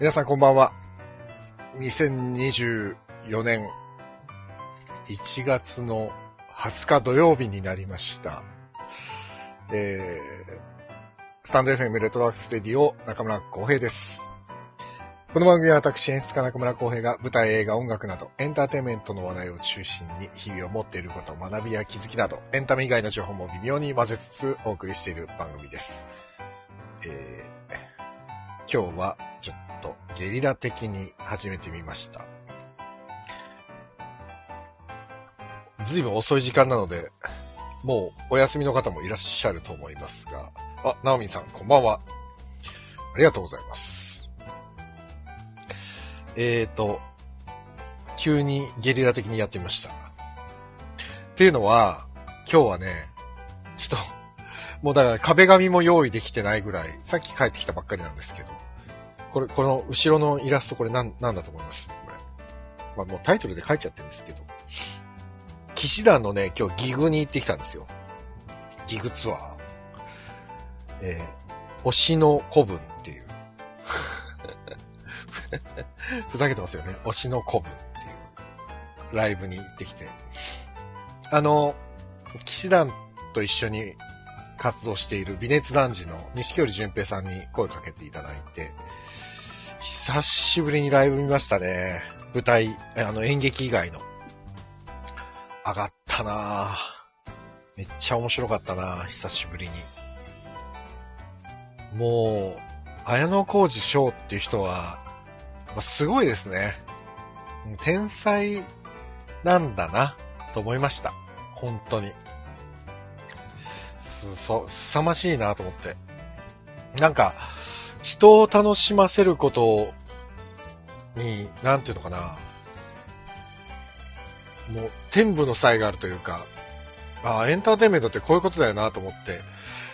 皆さんこんばんは。2024年1月の20日土曜日になりました。えー、スタンド FM レトロワークスレディオ中村浩平です。この番組は私演出家中村浩平が舞台、映画、音楽などエンターテインメントの話題を中心に日々を持っていること学びや気づきなどエンタメ以外の情報も微妙に混ぜつつお送りしている番組です。えー、今日はちょっとゲリラ的に始めてみました。ずいぶん遅い時間なので、もうお休みの方もいらっしゃると思いますが、あ、ナオミさんこんばんは。ありがとうございます。えーと、急にゲリラ的にやってみました。っていうのは、今日はね、ちょっと、もうだから壁紙も用意できてないぐらい、さっき帰ってきたばっかりなんですけど、これ、この後ろのイラストこれなん、なんだと思います？これ。まあもうタイトルで書いちゃってるんですけど、騎士団のね、今日ギグに行ってきたんですよ。ギグツアー。えー、推しの古文っていう。ふざけてますよね。推しの古文っていうライブに行ってきて。あの、騎士団と一緒に活動している微熱男児の西織淳平さんに声かけていただいて、久しぶりにライブ見ましたね。舞台、あの演劇以外の。上がったなめっちゃ面白かったな久しぶりに。もう、綾野浩二翔っていう人は、まあすごいですね。天才なんだな、と思いました。本当に。す、そ、凄ましいなと思って。なんか、人を楽しませることに、なんていうのかな。もう、天賦の才があるというか、ああ、エンターテインメントってこういうことだよなと思って。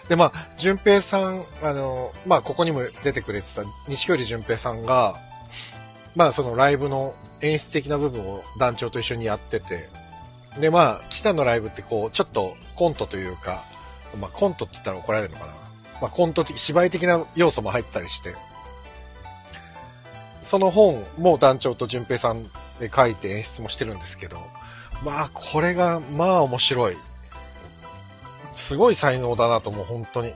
で、まあ、淳平さん、あの、まあ、ここにも出てくれてた西織淳平さんが、まあ、そのライブの演出的な部分を団長と一緒にやってて、で、まあ、岸田のライブってこう、ちょっとコントというか、まあ、コントって言ったら怒られるのかな。まあ、コント的、芝居的な要素も入ったりして、その本も団長と淳平さんで書いて演出もしてるんですけど、まあ、これが、まあ面白い。すごい才能だなと思う、本当に。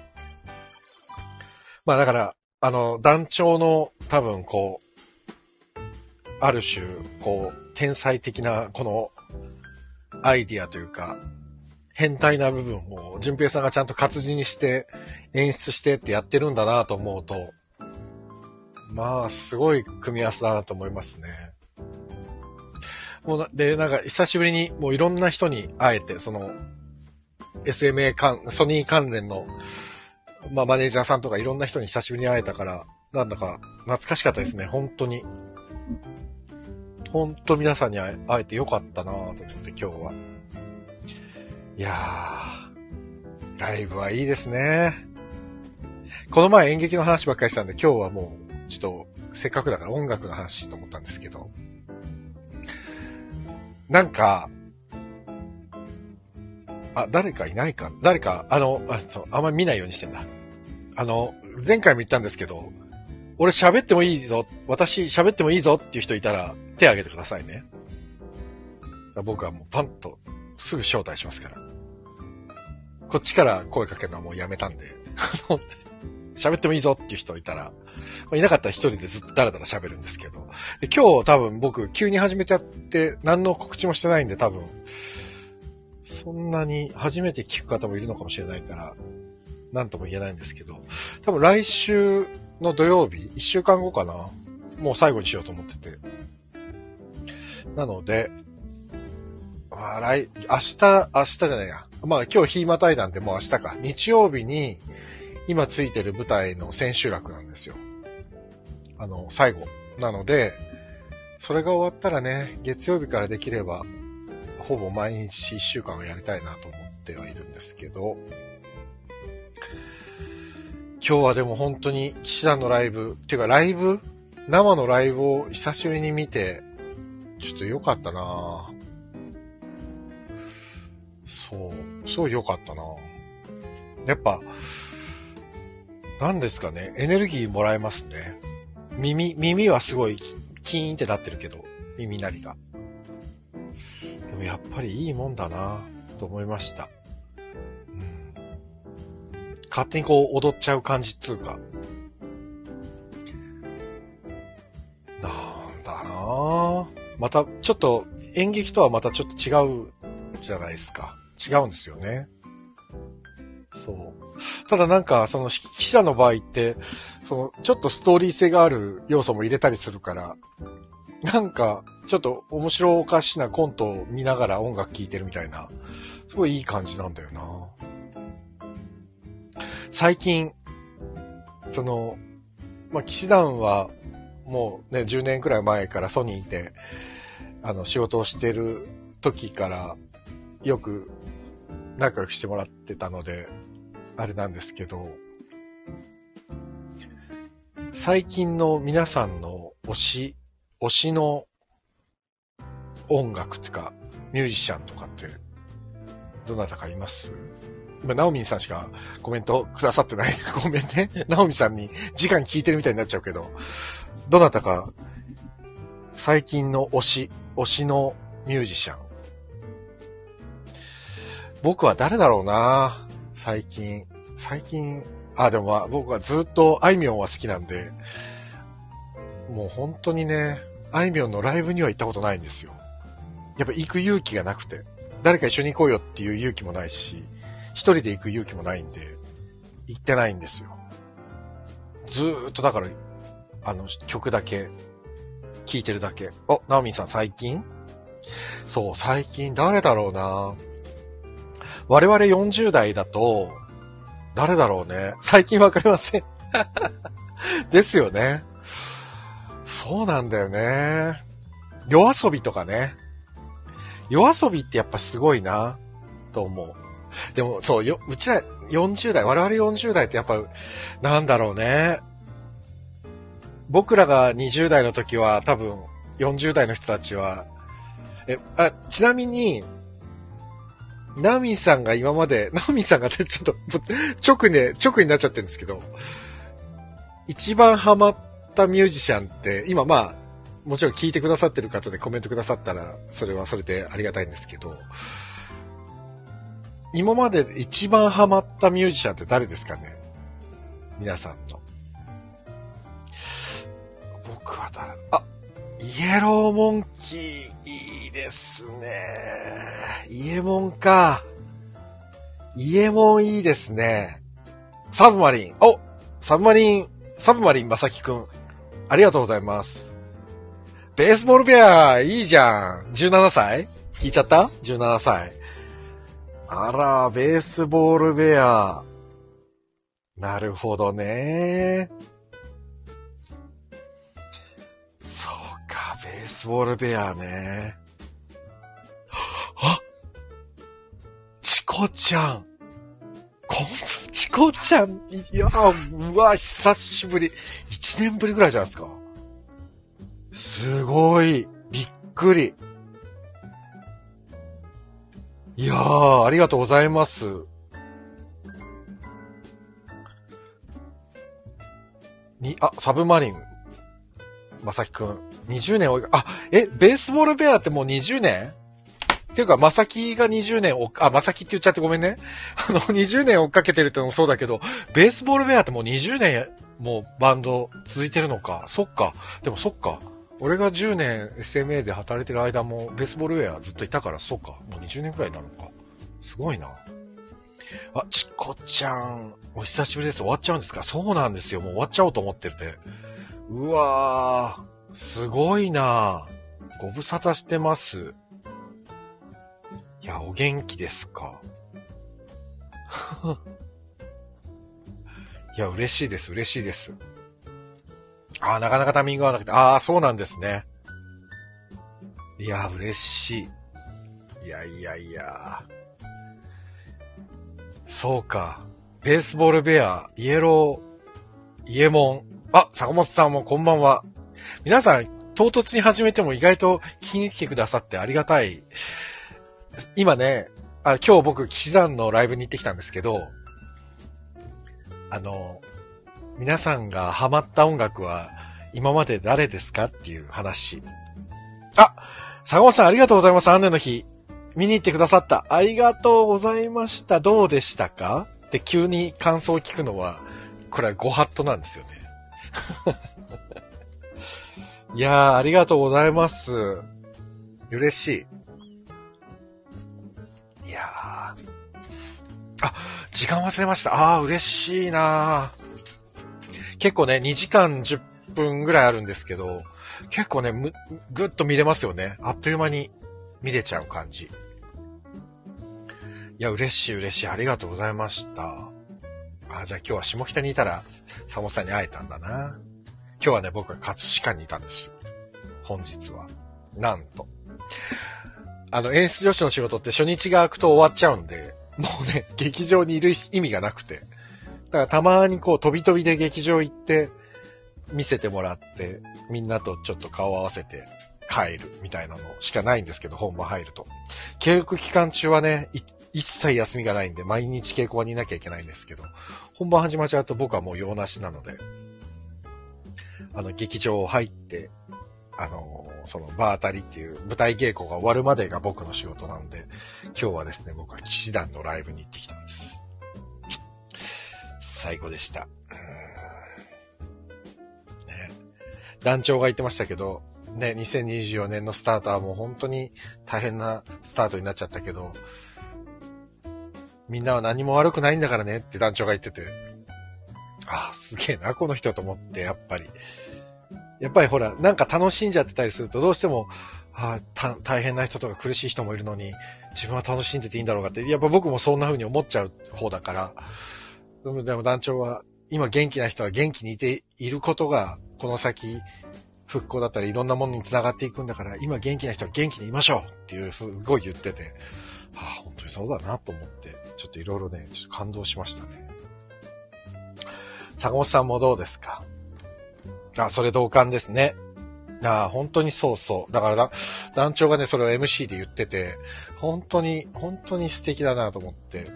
まあだから、あの、団長の多分こう、ある種、こう、天才的な、この、アイディアというか、変態な部分を、淳平さんがちゃんと活字にして、演出してってやってるんだなと思うと、まあ、すごい組み合わせだなと思いますね。もう、で、なんか、久しぶりに、もういろんな人に会えて、その、SMA 関、ソニー関連の、まあ、マネージャーさんとかいろんな人に久しぶりに会えたから、なんだか懐かしかったですね、本当に。本当皆さんに会え会えてよかったなと思って今日は。いやー、ライブはいいですね。この前演劇の話ばっかりしたんで今日はもう、ちょっと、せっかくだから音楽の話と思ったんですけど、なんか、あ、誰かいないか？誰か、あの、あ、そう、あんまり見ないようにしてんだ。あの、前回も言ったんですけど、俺喋ってもいいぞ、私喋ってもいいぞっていう人いたら手挙げてくださいね。僕はもうパンとすぐ招待しますから。こっちから声かけるのはもうやめたんで、喋ってもいいぞっていう人いたら、まあいなかったら一人でずっとダラダラ喋るんですけど、今日多分僕急に始めちゃって何の告知もしてないんで多分、そんなに初めて聞く方もいるのかもしれないから、なんとも言えないんですけど、多分来週の土曜日、一週間後かな、もう最後にしようと思ってて。なので、あ、来、明日、明日じゃないや。まあ今日日またいだんでもう明日か。日曜日に今ついてる舞台の千秋楽なんですよ。あの、最後。なので、それが終わったらね、月曜日からできれば、ほぼ毎日一週間はやりたいなと思ってはいるんですけど、今日はでも本当に騎士団のライブ、っていうかライブ生のライブを久しぶりに見て、ちょっと良かったなそう、すごい良かったなやっぱ、何ですかね、エネルギーもらえますね。耳、耳はすごいキーンってなってるけど、耳鳴りが。でもやっぱりいいもんだなと思いました。うん。勝手にこう踊っちゃう感じっつうか。なんだなまた、ちょっと演劇とはまたちょっと違うじゃないですか。違うんですよね。そう。ただなんか、その、記者の場合って、その、ちょっとストーリー性がある要素も入れたりするから、なんか、ちょっと面白おかしなコントを見ながら音楽聴いてるみたいな、すごいいい感じなんだよな。最近、その、まあ、騎士団は、もうね、10年くらい前からソニーで、あの、仕事をしてる時から、よく仲良くしてもらってたので、あれなんですけど、最近の皆さんの推し、推しの音楽つか、ミュージシャンとかって、どなたかいます？今、ナオミンさんしかコメントくださってない。ごめんね。ナオミさんに直に聞いてるみたいになっちゃうけど、どなたか、最近の推し、推しのミュージシャン。僕は誰だろうな最近。最近、あ、でもまあ僕はずっとあいみょんは好きなんで、もう本当にね、あいみょんのライブには行ったことないんですよ。やっぱ行く勇気がなくて、誰か一緒に行こうよっていう勇気もないし、一人で行く勇気もないんで、行ってないんですよ。ずーっとだから、あの、曲だけ、聴いてるだけ。お、ナオミンさん最近？そう、最近誰だろうな我々40代だと、誰だろうね。最近わかりません。ですよね。そうなんだよね。夜遊びとかね。夜遊びってやっぱすごいな、と思う。でも、そう、よ、うちら40代、我々40代ってやっぱ、なんだろうね。僕らが20代の時は多分40代の人たちは、え、あ、ちなみに、ナミさんが今まで、ナミさんがちょっと、直ね、直になっちゃってるんですけど、一番ハマったミュージシャンって、今まあ、もちろん聞いてくださってる方でコメントくださったら、それはそれでありがたいんですけど、今まで一番ハマったミュージシャンって誰ですかね？皆さんの。僕は誰？あ、イエローモンキー、いいですね。イエモンか。イエモンいいですね。サブマリン。おサブマリン、サブマリンまさきくん。ありがとうございます。ベースボールベア、いいじゃん。17歳？聞いちゃった ?17 歳。あら、ベースボールベア。なるほどね。か、ベースボールベアね。あチコちゃん。こん、チコちゃん、いや、うわ、久しぶり。一年ぶりぐらいじゃないですか。すごい。びっくり。いやー、ありがとうございます。に、あ、サブマリン。まさきくん。20年追いか、あ、え、ベースボールベアってもう20年？っていうか、まさきが20年お、あ、まさきって言っちゃってごめんね。あの、20年追っかけてるってのもそうだけど、ベースボールベアってもう20年、もうバンド続いてるのか。そっか。でもそっか。俺が10年 SMA で働いてる間もベースボールウェアずっといたから、そうか。もう20年くらいなのか。すごいな。あ、ちこちゃん、お久しぶりです。終わっちゃうんですか？そうなんですよ。もう終わっちゃおうと思ってるて。うわー、すごいなご無沙汰してます。いや、お元気ですか？いや、嬉しいです、嬉しいです。ああ、なかなかタイミング合わなくて、ああ、そうなんですね。いや、嬉しい。いやいやいや。そうか。ベースボールベア、イエロー、イエモン。あ、坂本さんもこんばんは。皆さん、唐突に始めても意外と聞きに来てくださってありがたい。今ね、あ今日僕、騎士団のライブに行ってきたんですけど、あの、皆さんがハマった音楽は、今まで誰ですかっていう話。あ坂本さんありがとうございます。アンネの日。見に行ってくださった。ありがとうございました。どうでしたか？って急に感想を聞くのは、これはご法度なんですよね。いやー、ありがとうございます。嬉しい。いやー。あ、時間忘れました。あー、嬉しいな結構ね、2時間10分ぐらいあるんですけど、結構ね、ぐっと見れますよね。あっという間に見れちゃう感じ。いや、嬉しい嬉しい。ありがとうございました。あ、じゃあ今日は下北にいたら、サモさんに会えたんだな。今日はね、僕は葛飾にいたんです。本日は。なんと。あの、演出女子の仕事って初日が開くと終わっちゃうんで、もうね、劇場にいる意味がなくて。だからたまにこう飛び飛びで劇場行って、見せてもらって、みんなとちょっと顔合わせて帰るみたいなのしかないんですけど、本番入ると。教育期間中はね、一切休みがないんで、毎日稽古場にいなきゃいけないんですけど、本番始まっちゃうと僕はもう用なしなので、あの、劇場入って、あの、その場当たりっていう舞台稽古が終わるまでが僕の仕事なので、今日はですね、僕は騎士団のライブに行ってきたんです。最後でした。ね、団長が言ってましたけど、ね、2024年のスタートはもう本当に大変なスタートになっちゃったけど、みんなは何も悪くないんだからねって団長が言ってて、あ、すげえな、この人と思って、やっぱり。やっぱりほら、なんか楽しんじゃってたりすると、どうしても、ああ、大変な人とか苦しい人もいるのに、自分は楽しんでていいんだろうかって、やっぱ僕もそんな風に思っちゃう方だから、でもでも団長は、今元気な人は元気にいていることが、この先、復興だったりいろんなものに繋がっていくんだから、今元気な人は元気にいましょうっていう、すごい言ってて、ああ、本当にそうだなと思って、ちょっといろいろね、ちょっと感動しましたね。坂本さんもどうですか？あ、それ同感ですね。ああ、本当にそうそう。だから団長がね、それを MC で言ってて、本当に、本当に素敵だなと思って。うん。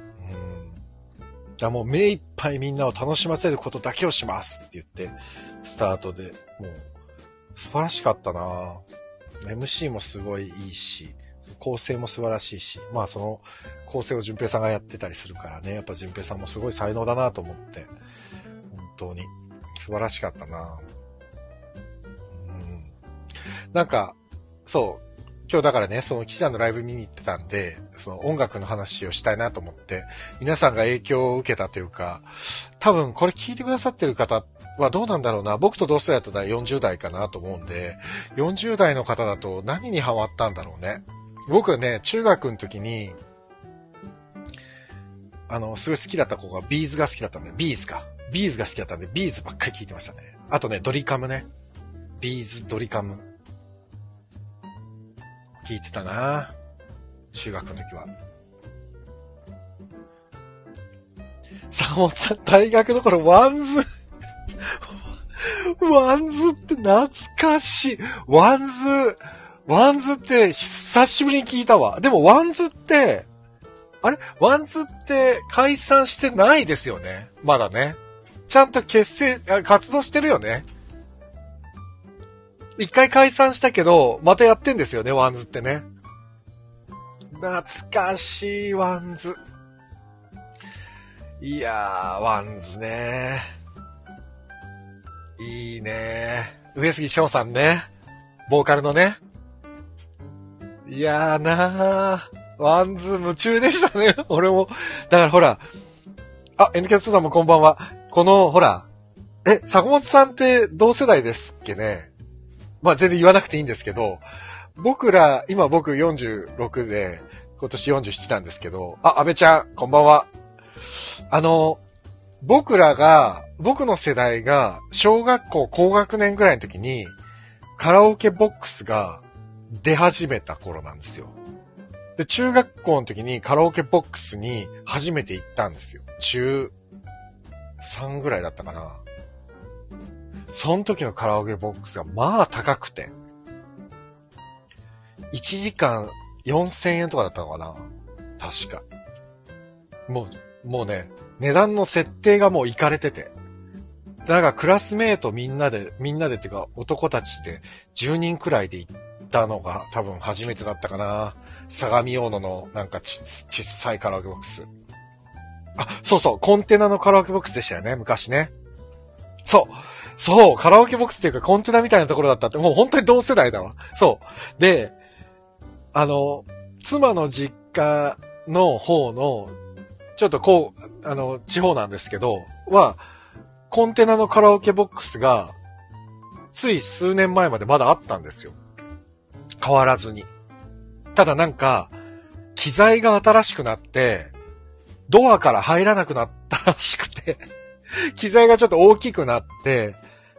だもう目いっぱいみんなを楽しませることだけをしますって言って、スタートで、もう、素晴らしかったな MC もすごいいいし、構成も素晴らしいし、まあその構成を淳平さんがやってたりするからね、やっぱ淳平さんもすごい才能だなと思って、当に素晴らしかったなうん。なんか、そう、今日だからね、その記者のライブ見に行ってたんで、その音楽の話をしたいなと思って、皆さんが影響を受けたというか、多分これ聞いてくださってる方はどうなんだろうな。僕と同世代だったら40代かなと思うんで、40代の方だと何にハマったんだろうね。僕はね、中学の時に、あの、すごい好きだった子がビーズが好きだったんで、ビーズか。ビーズが好きだったんで、ビーズばっかり聞いてましたね。あとね、ドリカムね。ビーズ、ドリカム。聞いてたな中学の時は。坂本さん、大学の頃、ワンズ ワンズって懐かしい。ワンズ、ワンズって久しぶりに聞いたわ。でもワンズって、あれ？ワンズって解散してないですよね。まだね。ちゃんと結成、活動してるよね。一回解散したけど、またやってんですよね、ワンズってね。懐かしい、ワンズ。いやー、ワンズねいいね上杉昇さんね。ボーカルのね。いやーなー。ワンズ夢中でしたね。俺も。だからほら。あ、N キャストさんもこんばんは。この、ほら。え、坂本さんって同世代ですっけね？まあ全然言わなくていいんですけど、僕ら、今僕46で、今年47なんですけど、あ、安倍ちゃん、こんばんは。あの、僕らが、僕の世代が、小学校高学年ぐらいの時に、カラオケボックスが出始めた頃なんですよ。で、中学校の時にカラオケボックスに初めて行ったんですよ。中3ぐらいだったかな。その時のカラオケボックスがまあ高くて。1時間4000円とかだったのかな確か。もう、もうね、値段の設定がもういかれてて。なんかクラスメートみんなで、みんなでっていうか男たちで10人くらいで行ったのが多分初めてだったかな。相模大野のなんかち、ちっさいカラオケボックス。あ、そうそう、コンテナのカラオケボックスでしたよね、昔ね。そう。そう、カラオケボックスっていうかコンテナみたいなところだったって、もう本当に同世代だわ。そう。で、あの、妻の実家の方の、ちょっとこう、あの、地方なんですけど、は、コンテナのカラオケボックスが、つい数年前までまだあったんですよ。変わらずに。ただなんか、機材が新しくなって、ドアから入らなくなったらしくて 機材がちょっと大きくなって、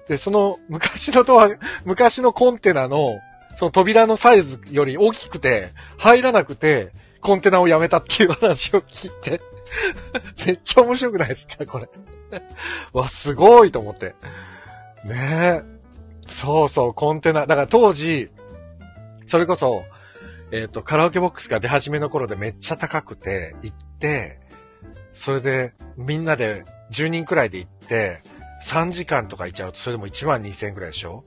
で、その昔のドア、昔のコンテナの、その扉のサイズより大きくて、入らなくて、コンテナをやめたっていう話を聞いて めっちゃ面白くないですかこれ わ、すごいと思って。ねえ。そうそう、コンテナ。だから当時、それこそ、えっ、ー、と、カラオケボックスが出始めの頃でめっちゃ高くて、行って、それで、みんなで10人くらいで行って、3時間とか行っちゃうと、それでも1万2000円くらいでしょ？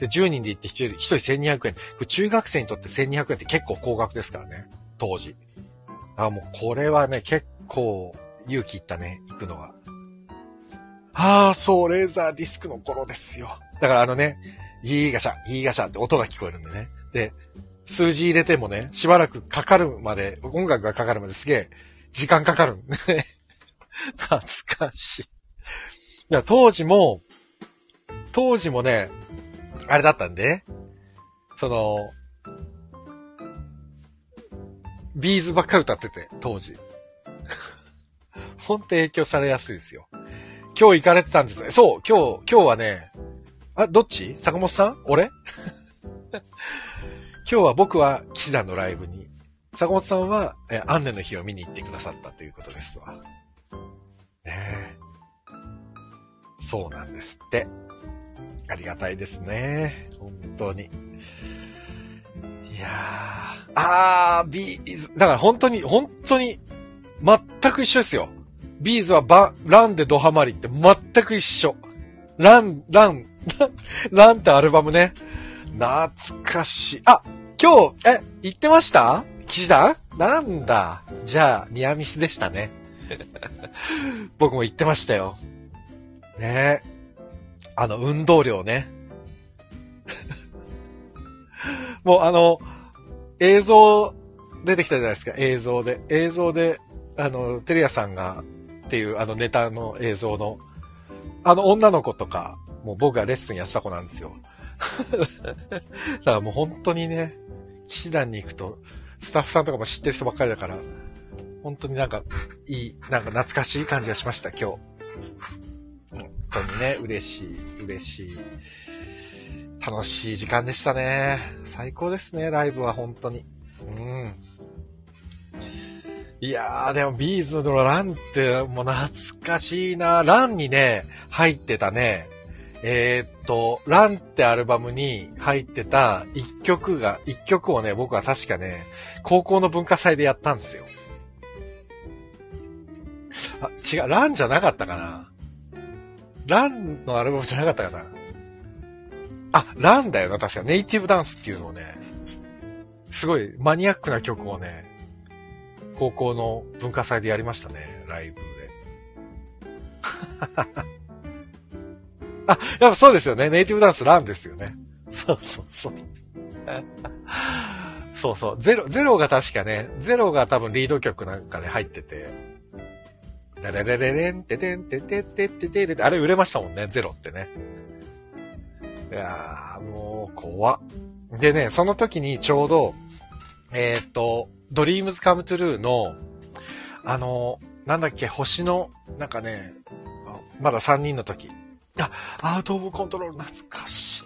で、10人で行って1人 ,1 人1200円。中学生にとって1200円って結構高額ですからね。当時。あ、もうこれはね、結構勇気いったね、行くのは。ああ、そう、レーザーディスクの頃ですよ。だからあのね、いいガシャ、いいガシャって音が聞こえるんでね。で、数字入れてもね、しばらくかかるまで、音楽がかかるまですげえ、時間かかるんでね。懐かしい。いや、当時も、当時もね、あれだったんで、その、ビーズばっか歌ってて、当時。ほんと影響されやすいですよ。今日行かれてたんですね。そう、今日、今日はね、あ、どっち？坂本さん？俺？今日は僕は騎士団のライブに、坂本さんは、え、アンネの日を見に行ってくださったということですわ。ねえ。そうなんですって。ありがたいですね。本当に。いやー。あー、ビーズ、だから本当に、本当に、全く一緒ですよ。ビーズはバ、ランでドハマりって全く一緒。ラン、ラン、ランってアルバムね。懐かしい。あ、今日、え、行ってました？氣志團なんだ？じゃあ、ニアミスでしたね。僕も行ってましたよ。ねえあの、運動量ね。もうあの、映像出てきたじゃないですか、映像で。映像で、あの、テレアさんが、っていうあのネタの映像の、あの女の子とか、もう僕がレッスンやってた子なんですよ。だからもう本当にね、騎士団に行くと、スタッフさんとかも知ってる人ばっかりだから、本当になんか、いい、なんか懐かしい感じがしました、今日。本当にね、嬉しい、嬉しい。楽しい時間でしたね。最高ですね、ライブは本当に。うん。いやー、でもビーズのランってもう懐かしいな。ランにね、入ってたね、えー、っと、ランってアルバムに入ってた一曲が、一曲をね、僕は確かね、高校の文化祭でやったんですよ。あ、違う、ランじゃなかったかな？ランのアルバムじゃなかったかな？あ、ランだよな、確か。ネイティブダンスっていうのをね、すごいマニアックな曲をね、高校の文化祭でやりましたね、ライブで。あ、やっぱそうですよね。ネイティブダンスランですよね。そうそうそう。そうそう。ゼロ、ゼロが確かね、ゼロが多分リード曲なんかで入ってて、レレレレレン、テテン、テテテテテテあれ売れましたもんね、ゼロってね。いやー、もう、怖でね、その時にちょうど、えー、っと、 DREAMS COME TRUE の、あの、なんだっけ、星の、なんかね、まだ3人の時。あ、 Out of Control 懐かしい。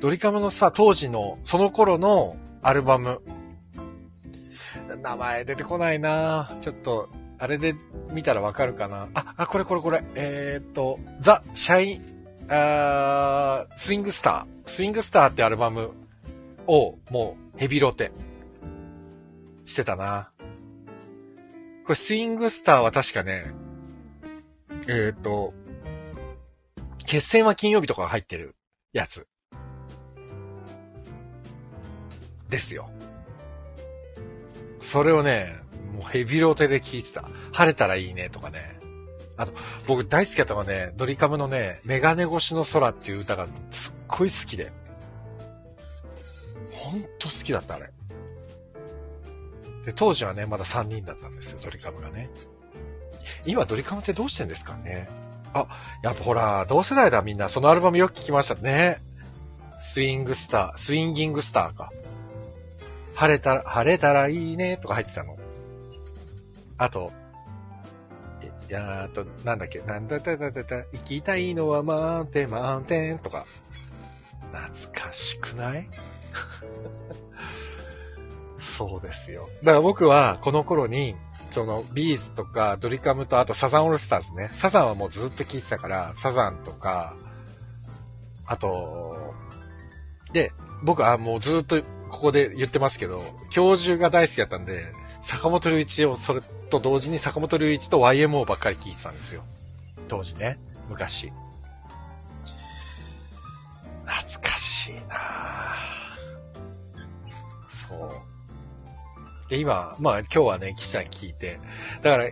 ドリカムのさ、当時の、その頃のアルバム。名前出てこないなちょっと、あれで見たらわかるかなあ、あ、これこれこれ。えー、っと、ザ・シャイン、あスイングスター。スイングスターってアルバムを、もう、ヘビロテ。してたな。これ、スイングスターは確かね、えっ、と、決戦は金曜日とか入ってるやつ。ですよ。それをね、もうヘビロテで聞いてた。晴れたらいいねとかね。あと、僕大好きだったのはね、ドリカムのね、メガネ越しの空っていう歌がすっごい好きで。ほんと好きだった、あれ。で、当時はね、まだ3人だったんですよ、ドリカムがね。今ドリカムってどうしてんですかねあ、やっぱほら、同世代だみんな。そのアルバムよく聞きましたね。スイングスター、スインギングスターか。晴れたら、晴れたらいいねとか入ってたの。あと、いやあと、なんだっけ、なんだだだだだ、行きたいのはマウンテン、マウンテンとか。懐かしくないそうですよ。だから僕はこの頃に、そのビーズとかドリカムとあとサザンオールスターズね。サザンはもうずっと聴いてたから、サザンとか、あと、で、僕はもうずっとここで言ってますけど、教授が大好きだったんで、坂本龍一をそれと同時に坂本龍一と YMO ばっかり聴いてたんですよ。当時ね。昔。懐かしいなそう。で、今、まあ今日はね、騎士団聞いて、だから、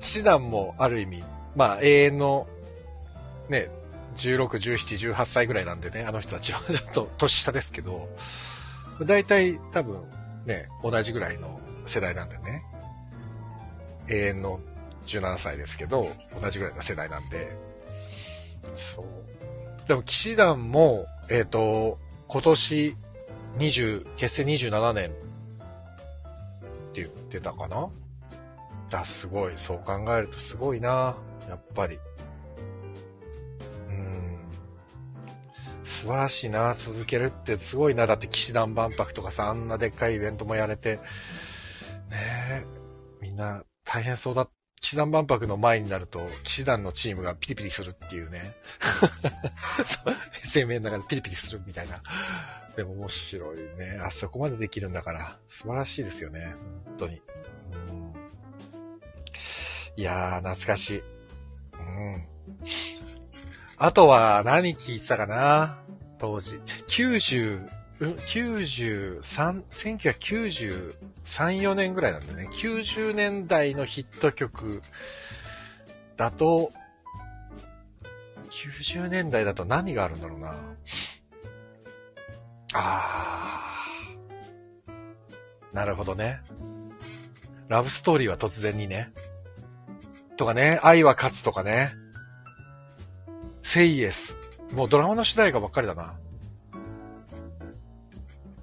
騎士団もある意味、まあ永遠の、ね、16、17、18歳ぐらいなんでね、あの人たちは ちょっと年下ですけど、大体多分ね、同じぐらいの世代なんでね。永遠の17歳ですけど、同じぐらいの世代なんで。そう。でも、騎士団も、えっ、ー、と、今年20、結成27年って言ってたかな？あ、すごい。そう考えるとすごいな。やっぱり。うん。素晴らしいな。続けるってすごいな。だって騎士団万博とかさ、あんなでっかいイベントもやれて、ねえ。みんな大変そうだ。騎士団万博の前になると、騎士団のチームがピリピリするっていうね。生命の中でピリピリするみたいな。でも面白いね。あそこまでできるんだから、素晴らしいですよね。本当に。うん、いやー、懐かしい。うん。あとは何聞いてたかな？当時。90、93、1993、4年ぐらいなんでね、90年代のヒット曲だと、90年代だと何があるんだろうな。あー。なるほどね。ラブストーリーは突然にね。とかね、愛は勝つとかね。セイエス。もうドラマの主題歌ばっかりだな。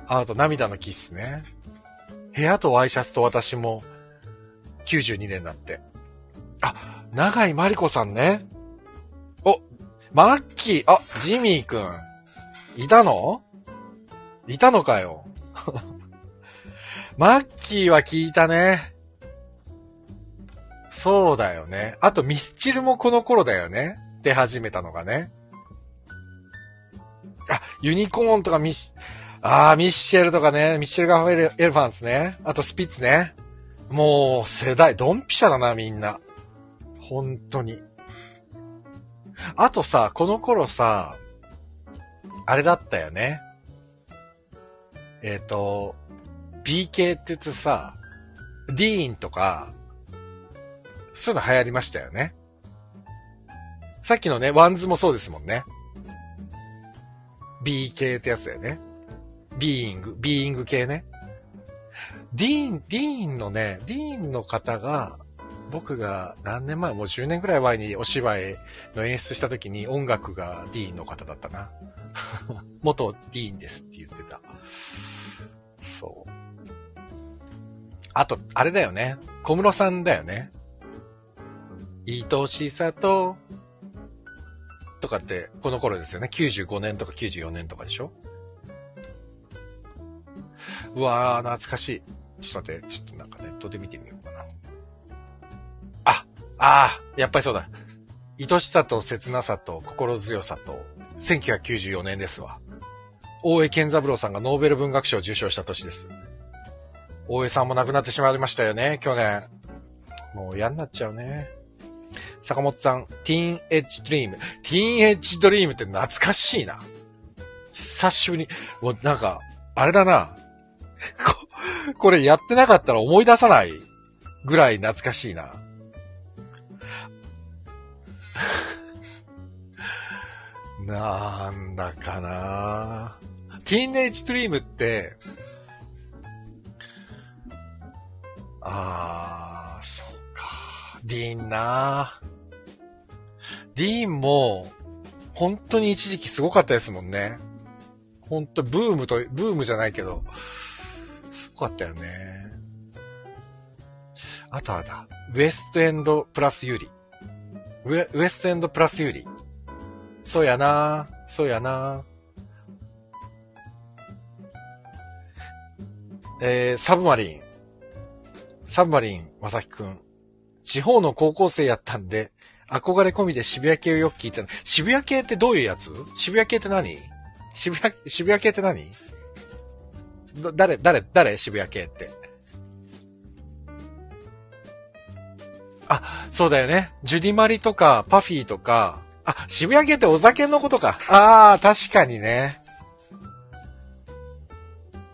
あと、涙のキッスね。部屋とワイシャツと私も、92年になって。あ、長井まりこさんね。お、マッキー、あ、ジミーくん。いたの？いたのかよ。マッキーは聞いたね。そうだよね。あとミスチルもこの頃だよね。出始めたのがね。あ、ユニコーンとかミス、ああ、ミッシェルとかね、ミッシェルガフェルエルファンスね。あとスピッツね。もう、世代、ドンピシャだな、みんな。本当に。あとさ、この頃さ、あれだったよね。えっ、ー、と、BK って言ってさ、 DEEN とか、そういうの流行りましたよね。さっきのね、 WANDS もそうですもんね。BK ってやつだよね。Being、Being 系ね。 DEEN、DEEN のね、 DEEN の方が、僕が何年前、もう10年くらい前にお芝居の演出した時に音楽が DEEN の方だったな。元 DEEN ですって言ってた。あと、あれだよね。小室さんだよね。愛しさと、とかって、この頃ですよね。95年とか94年とかでしょ？うわー、懐かしい。ちょっと待って、ちょっとなんかネットで見てみようかな。あ、あー、やっぱりそうだ。愛しさと切なさと心強さと、1994年ですわ。大江健三郎さんがノーベル文学賞を受賞した年です。大江さんも亡くなってしまいましたよね、去年。もう嫌になっちゃうね。坂本さん、ティーンエッジドリーム。ティーンエッジドリームって懐かしいな。久しぶり、もうなんか、あれだな。これやってなかったら思い出さないぐらい懐かしいな。なんだかなティーンエイジドリームって、あー、そうか。ディーンなディーンも、本当に一時期すごかったですもんね。本当ブームと、ブームじゃないけど、すごかったよね。あとはだ、ウエストエンドプラスユリ。ウエウエストエンドプラスユリ。そうやなそうやなえー、サブマリン。サブマリン、まさきくん。地方の高校生やったんで、憧れ込みで渋谷系をよく聞いてた。渋谷系ってどういうやつ？渋谷系って何？渋谷、渋谷系って何？誰、誰、誰？渋谷系って。あ、そうだよね。ジュディマリとか、パフィーとか、あ、渋谷系ってお酒のことか。ああ、確かにね。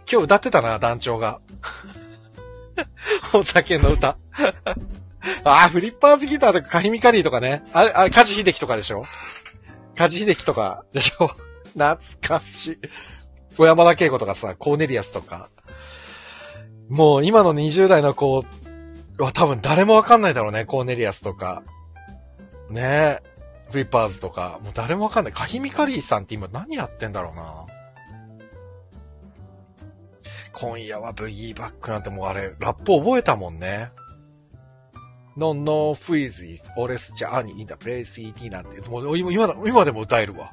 今日歌ってたな、団長が。お酒の歌。ああ、フリッパーズギターとかカヒミカリーとかね。あれ、あれ、カジヒデキとかでしょ？カジヒデキとかでしょ？懐かしい。小山田恵子とかさ、コーネリアスとか。もう今の20代の子は多分誰もわかんないだろうね、コーネリアスとか。ねえ。フリッパーズとか、もう誰もわかんない。カヒミカリーさんって今何やってんだろうな。今夜はブギーバックなんてもうあれ、ラップ覚えたもんね。No, no, freeze, always journey in the place ET なんて、もう今、今でも歌えるわ。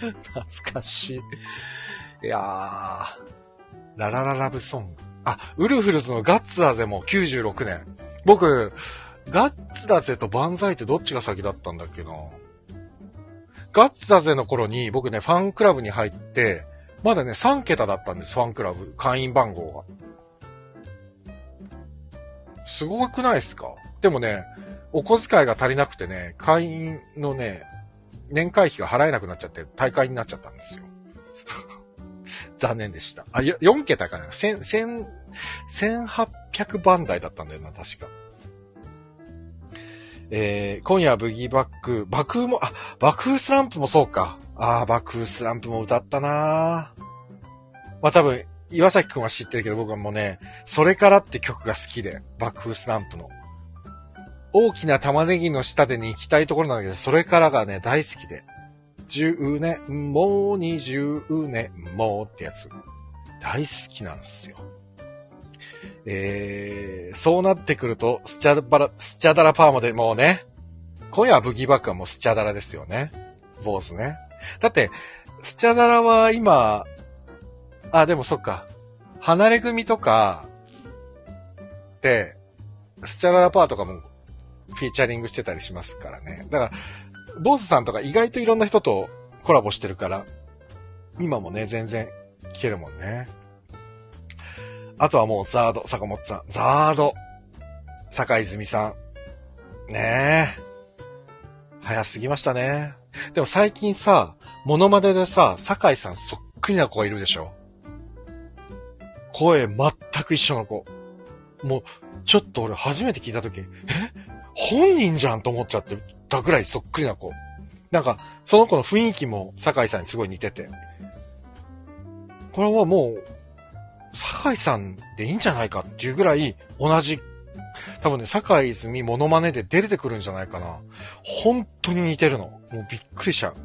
懐かしい。いやー、ララララブソング。あ、ウルフルズのガッツだぜも96年。僕、ガッツだぜとバンザイってどっちが先だったんだっけな。ガッツだぜの頃に僕ね、ファンクラブに入って、まだね、3桁だったんです、ファンクラブ。会員番号が。すごくないですか？でもね、お小遣いが足りなくてね、会員のね、年会費が払えなくなっちゃって大会になっちゃったんですよ。残念でした。あ、4桁かな ?1000、1800番台だったんだよな、確か。えー、今夜ブギーバック、爆風も、あ、爆風スランプもそうか。ああ、爆風スランプも歌ったなまあ多分、岩崎くんは知ってるけど僕はもうね、それからって曲が好きで、爆風スランプの。大きな玉ねぎの下でに行きたいところなんだけど、それからがね、大好きで。10年もう20年もうってやつ。大好きなんですよ。えー、そうなってくると、スチャダラ、スチャダラパーマでもうね、今夜はブギーバックはもうスチャダラですよね。坊主ね。だって、スチャダラは今、あ、でもそっか。離れ組とか、で、スチャダラパーとかもフィーチャリングしてたりしますからね。だから、ボスさんとか意外といろんな人とコラボしてるから、今もね、全然聞けるもんね。あとはもうザード、坂本さん。ザード、坂泉さん。ねえ。早すぎましたね。でも最近さ、モノマネでさ、坂井さんそっくりな子がいるでしょ声全く一緒の子。もう、ちょっと俺初めて聞いたとき、え？本人じゃんと思っちゃってたぐらいそっくりな子。なんか、その子の雰囲気も酒井さんにすごい似てて。これはもう、酒井さんでいいんじゃないかっていうぐらい同じ、多分ね、酒井泉モノマネで出てくるんじゃないかな。本当に似てるの。もうびっくりしちゃう。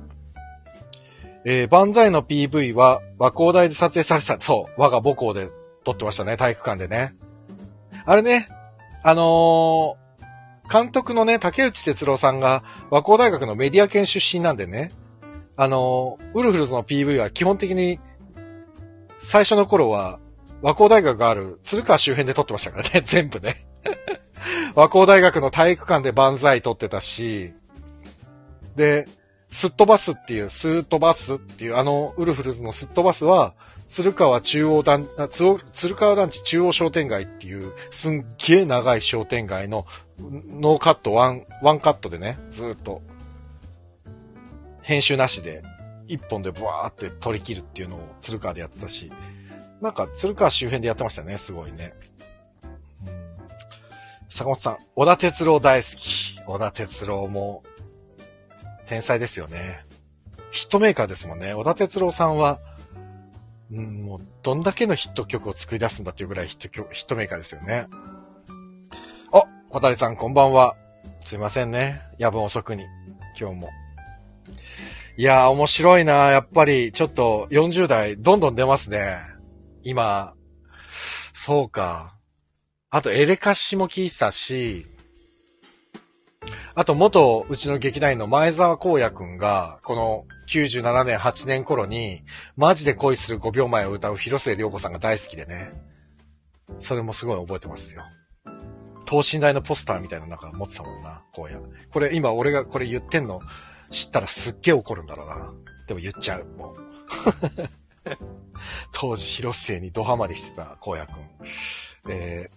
えー、万歳の PV は和光台で撮影された、そう、我が母校で撮ってましたね、体育館でね。あれね、あの監督のね、竹内哲郎さんが和光大学のメディア研出身なんでね、あの、ウルフルズの PV は基本的に、最初の頃は、和光大学がある鶴川周辺で撮ってましたからね、全部ね。和光大学の体育館で万歳撮ってたし、で、すっ飛ばすっていう、スーッ飛ばすっていう、あの、ウルフルズのすっ飛ばすは、鶴川中央団、鶴川団地中央商店街っていう、すんげえ長い商店街の、ノーカット、ワン、ワンカットでね、ずっと、編集なしで、一本でブワーって取り切るっていうのを鶴川でやってたし、なんか鶴川周辺でやってましたね、すごいね。坂本さん、織田哲郎大好き。織田哲郎も、天才ですよね。ヒットメーカーですもんね。小田哲郎さんは、うん、もう、どんだけのヒット曲を作り出すんだっていうぐらいヒット曲、ヒットメーカーですよね。あ、小谷さんこんばんは。すいませんね。夜分遅くに。今日も。いやー、面白いなやっぱり、ちょっと40代、どんどん出ますね。今、そうか。あと、エレカシも聞いてたし、あと、元、うちの劇団員の前澤光也くんが、この97年、8年頃に、マジで恋する5秒前を歌う広末涼子さんが大好きでね。それもすごい覚えてますよ。等身大のポスターみたいななんか持ってたもんな、荒野。これ今俺がこれ言ってんの知ったらすっげえ怒るんだろうな。でも言っちゃう、もう。当時広末にドハマりしてた荒野くん。え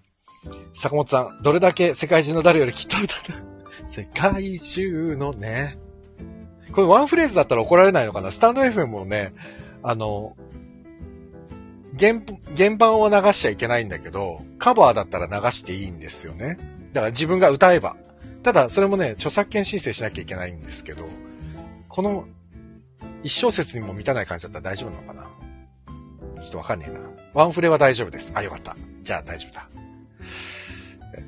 ー、坂本さん、どれだけ世界中の誰よりきっと歌う世界中のね。これワンフレーズだったら怒られないのかな？スタンド FM もね、あの、原、原版を流しちゃいけないんだけど、カバーだったら流していいんですよね。だから自分が歌えば。ただ、それもね、著作権申請しなきゃいけないんですけど、この、一小節にも満たない感じだったら大丈夫なのかな？ちょっとわかんねえな。ワンフレは大丈夫です。あ、よかった。じゃあ大丈夫だ。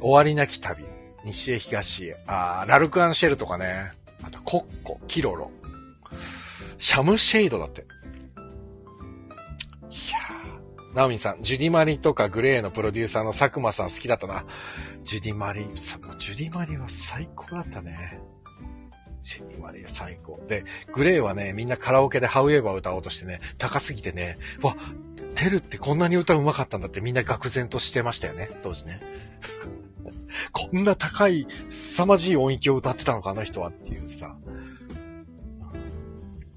終わりなき旅。西へ東へ。あー、ラルクアンシェルとかね。あと、コッコ、キロロ。シャムシェイドだって。いやー。ナオミさん、ジュディマリとかグレーのプロデューサーの佐久間さん好きだったな。ジュディマリ、ジュディマリは最高だったね。ジュディマリは最高。で、グレーはね、みんなカラオケでハウエバー歌おうとしてね、高すぎてね、わ、テルってこんなに歌うまかったんだってみんな愕然としてましたよね、当時ね。こんな高い、凄まじい音域を歌ってたのか、あの人はっていうさ。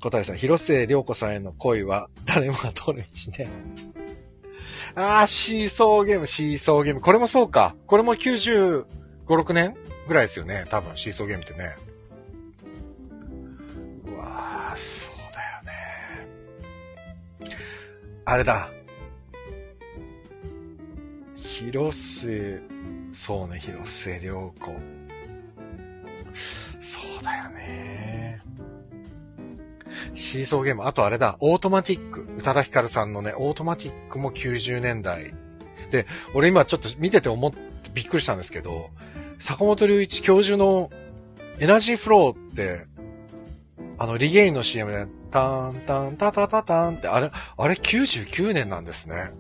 答えさん、広末涼子さんへの恋は誰もが通る道ね。あー、シーソーゲーム、シーソーゲーム。これもそうか。これも95、6年ぐらいですよね。多分、シーソーゲームってね。うわー、そうだよね。あれだ。広末、そうね、広末涼子。そうだよね。シーソーゲーム。あとあれだ、オートマティック。宇多田ヒカルさんのね、オートマティックも90年代。で、俺今ちょっと見てて思ってびっくりしたんですけど、坂本龍一教授のエナジーフローって、あの、リゲインの CM で、タンタンタタタタンって、あれ、あれ99年なんですね。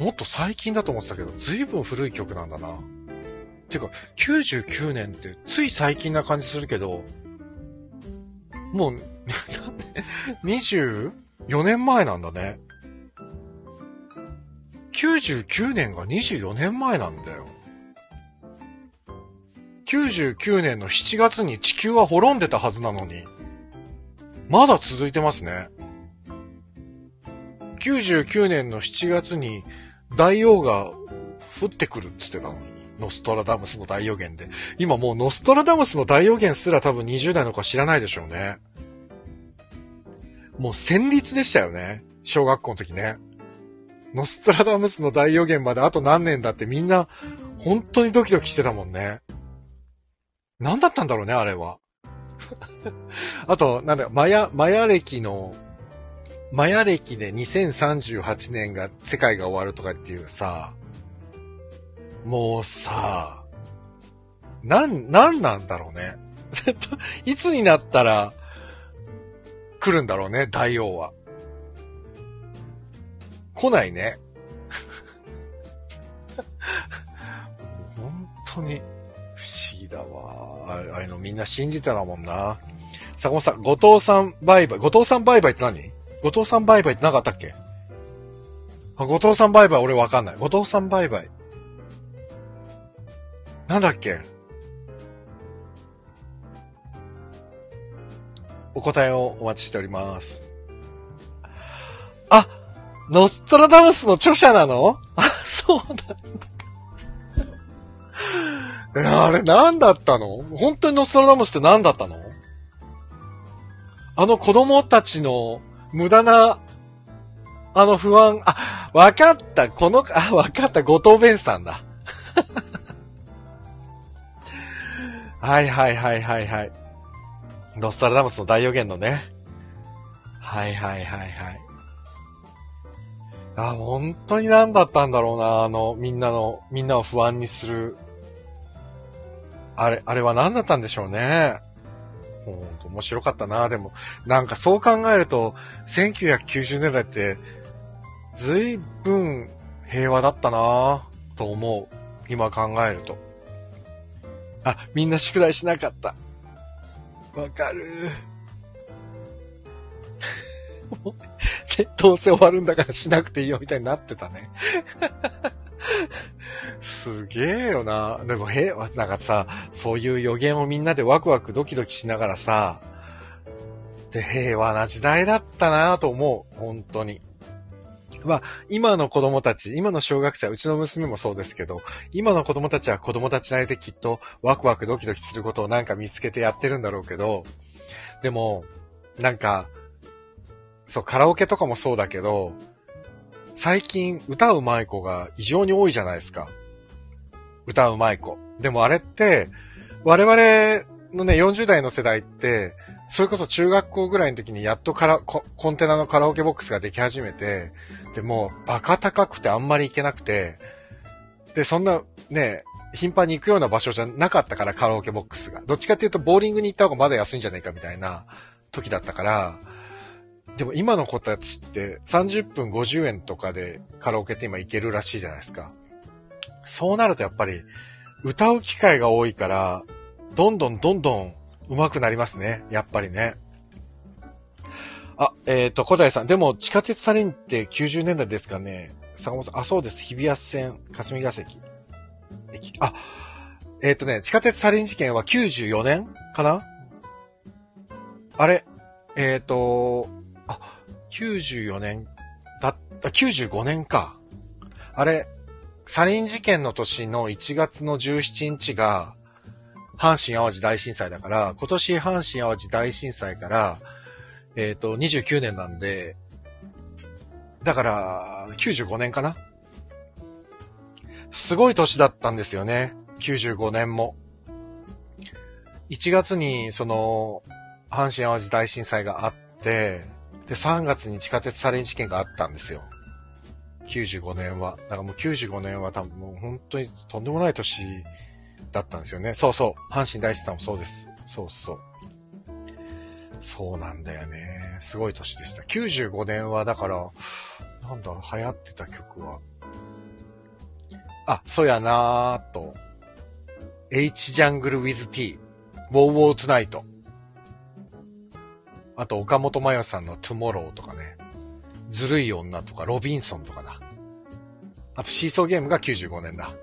もっと最近だと思ってたけど、ずいぶん古い曲なんだな。ていうか、99年ってつい最近な感じするけど、もう、24年前なんだね。99年が24年前なんだよ。99年の7月に地球は滅んでたはずなのに、まだ続いてますね。99年の7月に大王が降ってくるって言ってたのに。ノストラダムスの大予言で。今もうノストラダムスの大予言すら多分20代の子は知らないでしょうね。もう戦慄でしたよね。小学校の時ね。ノストラダムスの大予言まであと何年だってみんな本当にドキドキしてたもんね。何だったんだろうね、あれは。あと、なんだ、マヤ、マヤ歴のマヤ歴で2038年が世界が終わるとかっていうさ、もうさ、なん、なんなんだろうね。いつになったら来るんだろうね、大王は。来ないね。本当に不思議だわ。ああいうのみんな信じてたもんな。坂本さん、後藤さんバイバイ。後藤さんバイバイって何？後藤さんバイバイってなかったっけ？あ、後藤さんバイバイ俺わかんない。後藤さんバイバイ。なんだっけ？お答えをお待ちしております。あ、ノストラダムスの著者なの？あ、そうなんだ。あれ何だったの？本当にノストラダムスって何だったの？あの子供たちの無駄な、あの不安、あ、わかった、この、あ、わかった、後藤弁さんだ。はいはいはいはいはい。ノストラダムスの大予言のね。はいはいはいはい。あ、本当に何だったんだろうな、あの、みんなの、みんなを不安にする。あれ、あれは何だったんでしょうね。ほんと面白かったな、でも。なんかそう考えると、1990年代って、随分平和だったなと思う。今考えると。あ、みんな宿題しなかった。わかる。どうせ終わるんだからしなくていいよみたいになってたね。すげえよな。でも、へ、なんかさ、そういう予言をみんなでワクワクドキドキしながらさ、で、平和な時代だったなと思う。本当に。まあ、今の子供たち、今の小学生、うちの娘もそうですけど、今の子供たちは子供たちなりできっとワクワクドキドキすることをなんか見つけてやってるんだろうけど、でも、なんか、そう、カラオケとかもそうだけど、最近歌うまい子が異常に多いじゃないですか。歌うまい子。でもあれって、我々のね、40代の世代って、それこそ中学校ぐらいの時にやっとカラコンテナのカラオケボックスができ始めて、で、もうバカ高くてあんまり行けなくて、で、そんなね、頻繁に行くような場所じゃなかったからカラオケボックスが。どっちかっていうとボーリングに行った方がまだ安いんじゃないかみたいな時だったから、でも今の子たちって30分50円とかでカラオケって今行けるらしいじゃないですか。そうなるとやっぱり歌う機会が多いから、どんどんどんどん上手くなりますね。やっぱりね。あ、えっ、ー、と、小平さん。でも、地下鉄サリンって90年代ですかね。坂本さん。あ、そうです。日比谷線、霞ヶ関。駅。あ、えっ、ー、とね、地下鉄サリン事件は94年かな？あれえっ、ー、と、あ、94年だった、95年か。あれ、サリン事件の年の1月の17日が、阪神淡路大震災だから、今年阪神淡路大震災から、えっ、ー、と、29年なんで、だから、95年かなすごい年だったんですよね。95年も。1月に、その、阪神淡路大震災があって、で、3月に地下鉄サリン事件があったんですよ。95年は。だからもう95年は多分もう本当にとんでもない年だったんですよね。そうそう。阪神大震災もそうです。そうそう。そうなんだよね。すごい年でした。95年は、だから、なんだ、流行ってた曲は。あ、そうやなーと。H ジャングル with T。ウォーウォートゥナイト。あと、岡本真代さんのトゥモローとかね。ずるい女とか、ロビンソンとかだ。あと、シーソーゲームが95年だ。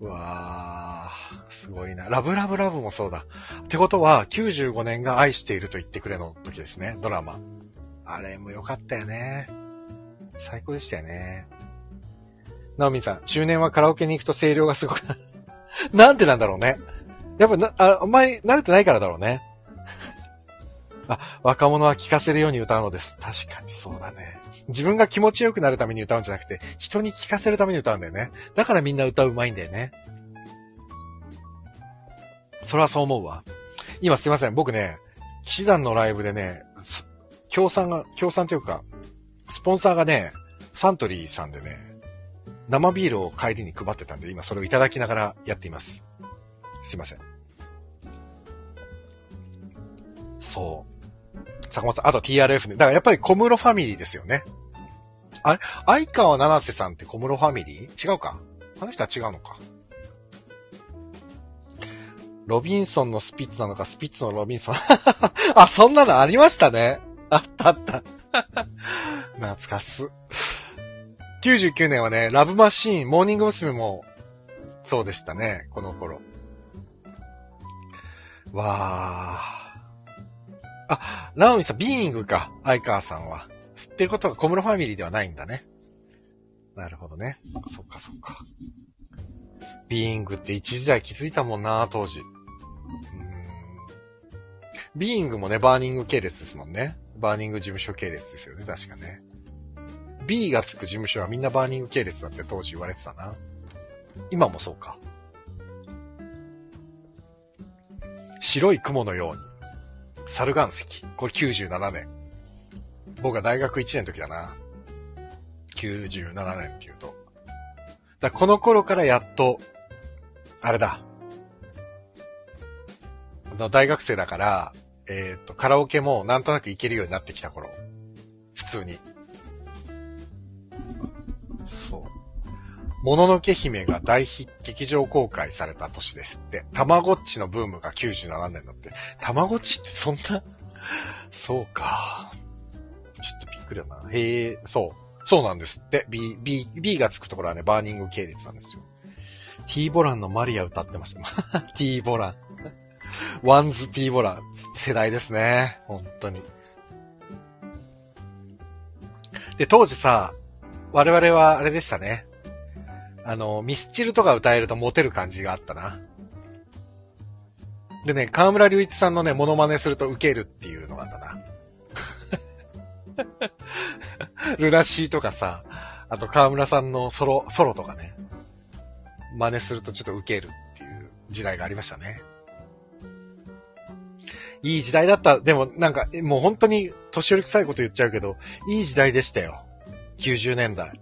うわー、すごいな。ラブラブラブもそうだ。ってことは、95年が愛していると言ってくれの時ですね、ドラマ。あれも良かったよね。最高でしたよね。ナオミさん、中年はカラオケに行くと声量がすごくな んでなんだろうね。やっぱな、あ、あんまり慣れてないからだろうね。あ、若者は聴かせるように歌うのです。確かにそうだね。自分が気持ちよくなるために歌うんじゃなくて、人に聞かせるために歌うんだよね。だからみんな歌うまいんだよね。それはそう思うわ。今すいません。僕ね、騎士団のライブでね、協賛が、協賛というか、スポンサーがね、サントリーさんでね、生ビールを帰りに配ってたんで、今それをいただきながらやっています。すいません。そう。坂本さん、あと TRF ね。だからやっぱり小室ファミリーですよね。あれ？相川七瀬さんって小室ファミリー？違うかあの人は違うのか。ロビンソンのスピッツなのか、スピッツのロビンソン。あ、そんなのありましたね。あったあった。懐かしす。99年はね、ラブマシーン、モーニング娘。も、そうでしたね、この頃。わー。あ、ナオミさん、 Being か、相川さんは。ってことは小室ファミリーではないんだね。なるほどね。そっかそっか。 Being って一時代築いたもんな、当時。 Being もね、バーニング系列ですもんね。バーニング事務所系列ですよね、確かね。B がつく事務所はみんなバーニング系列だって当時言われてたな。今もそうか。白い雲のように。猿岩石。これ97年。僕が大学1年の時だな。97年っていうと。だこの頃からやっと、あれだ。大学生だから、えっ、ー、と、カラオケもなんとなく行けるようになってきた頃。普通に。もののけ姫が大ヒ劇場公開された年ですって。たまごっちのブームが97年だって。たまごっちってそんな？そうか。ちょっとびっくりだな。へえ、そう。そうなんですって。B、B、B がつくところはね、バーニング系列なんですよ。T ボランのマリア歌ってました。T-BOLAN。WANDS T-BOLAN。世代ですね。本当に。で、当時さ、我々はあれでしたね。あの、ミスチルとか歌えるとモテる感じがあったな。でね、河村隆一さんのね、モノマネするとウケるっていうのがあったな。ルナシーとかさ、あと河村さんのソロ、ソロとかね、真似するとちょっとウケるっていう時代がありましたね。いい時代だった。でもなんか、もう本当に年寄り臭いこと言っちゃうけど、いい時代でしたよ。90年代。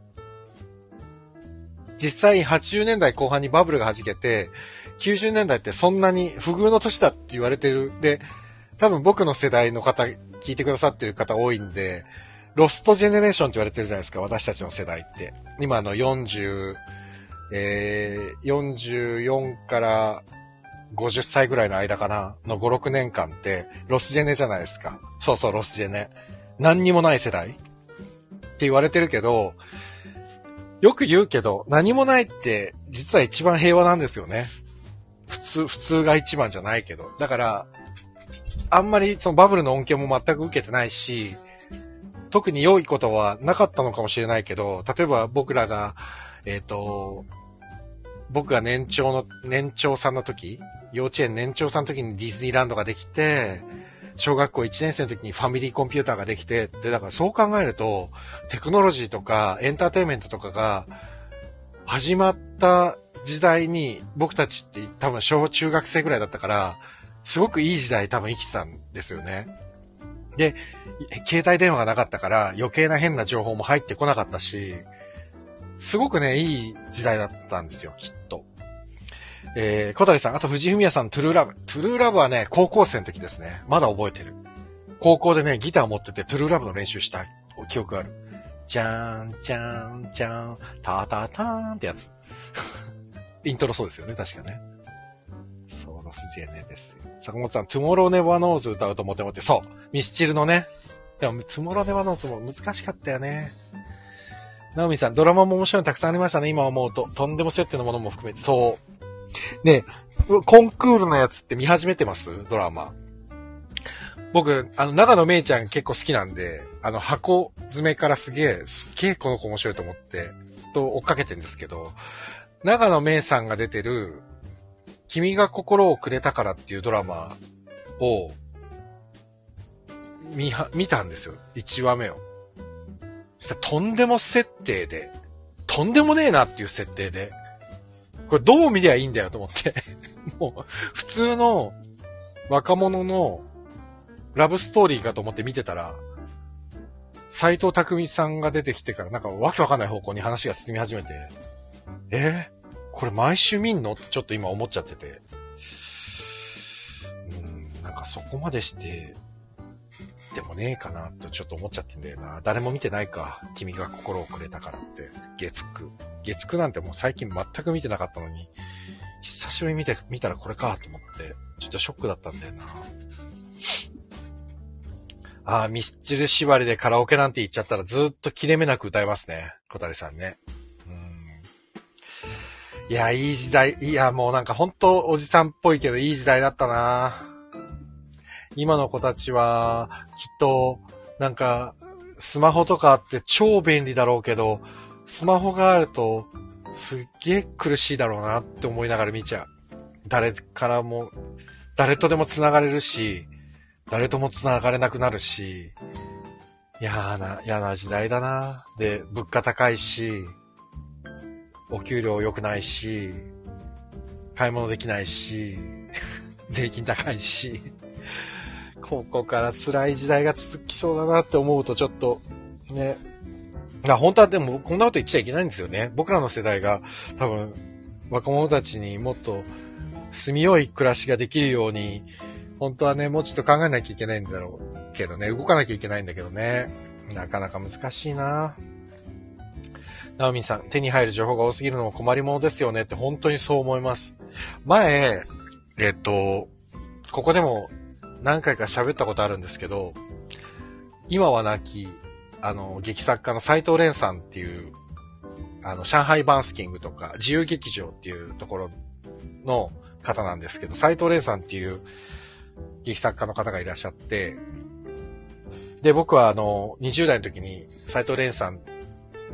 実際80年代後半にバブルが弾けて、90年代ってそんなに不遇の年だって言われてる。で、多分僕の世代の方、聞いてくださってる方多いんで、ロストジェネレーションって言われてるじゃないですか、私たちの世代って。今の40、えー、44から50歳ぐらいの間かな、の5、6年間って、ロスジェネじゃないですか。そうそう、ロスジェネ。何にもない世代って言われてるけど、よく言うけど、何もないって、実は一番平和なんですよね。普通、普通が一番じゃないけど。だから、あんまりそのバブルの恩恵も全く受けてないし、特に良いことはなかったのかもしれないけど、例えば僕らが、えっ、ー、と、僕が年長の、年長さんの時、幼稚園年長さんの時にディズニーランドができて、小学校1年生の時にファミリーコンピューターができて、で、だからそう考えると、テクノロジーとかエンターテインメントとかが始まった時代に僕たちって多分小中学生ぐらいだったから、すごくいい時代多分生きてたんですよね。で、携帯電話がなかったから余計な変な情報も入ってこなかったし、すごくね、いい時代だったんですよ、きっ。えー、小谷さん、あと藤井フミヤさん、 TRUE LOVE。TRUE LOVE はね、高校生の時ですね。まだ覚えてる。高校でね、ギター持ってて、 TRUE LOVE の練習した記憶がある。じゃーん、じゃーん、じゃーん、たーたーたーんってやつ。イントロそうですよね、確かね。そう、ロスジェネですよ。坂本さん、 Tomorrow never knows 歌うとモテモテ。そう。ミスチルのね。でも、 Tomorrow never knows も難しかったよね。ナオミさん、ドラマも面白いのたくさんありましたね、今思うと。とんでも設定のものも含めて。そう。ね今クールのやつって見始めてます？ドラマ。僕、あの、永野芽郁ちゃん結構好きなんで、あの、ハコヅメからすげえ、すっげえこの子面白いと思って、ずっと追っかけてんですけど、永野芽郁さんが出てる、君が心をくれたからっていうドラマを、見は、見たんですよ。1話目を。そしたらとんでも設定で、とんでもねえなっていう設定で、これどう見りゃいいんだよと思って もう、普通の若者のラブストーリーかと思って見てたら、斎藤匠さんが出てきてからなんかわけわかんない方向に話が進み始めて、えー、これ毎週見んの？ちょっと今思っちゃってて。うん、なんかそこまでして、でもねえかなとちょっと思っちゃってんだよな。誰も見てないか。君が心をくれたからって。月9。月9なんてもう最近全く見てなかったのに、久しぶりに見て、見たらこれかと思って、ちょっとショックだったんだよな。ああ、ミスチル縛りでカラオケなんて言っちゃったらずっと切れ目なく歌えますね。小谷さんね。うん。いや、いい時代。いや、もうなんか本当おじさんっぽいけどいい時代だったな今の子たちは、きっと、なんか、スマホとかあって超便利だろうけど、スマホがあると、すっげえ苦しいだろうなって思いながら見ちゃう。誰からも、誰とでも繋がれるし、誰とも繋がれなくなるし、嫌な、嫌な時代だな。で、物価高いし、お給料良くないし、買い物できないし、税金高いし、ここから辛い時代が続きそうだなって思うとちょっと、ね。本当はでもこんなこと言っちゃいけないんですよね。僕らの世代が多分若者たちにもっと住みよい暮らしができるように、本当はね、もうちょっと考えなきゃいけないんだろうけどね、動かなきゃいけないんだけどね。なかなか難しいなナオミさん、手に入る情報が多すぎるのも困りものですよねって本当にそう思います。前、えっと、ここでも何回か喋ったことあるんですけど、今は亡き、あの、劇作家の斎藤蓮さんっていう、あの、上海バンスキングとか、自由劇場っていうところの方なんですけど、斎藤蓮さんっていう劇作家の方がいらっしゃって、で、僕はあの、20代の時に斎藤蓮さん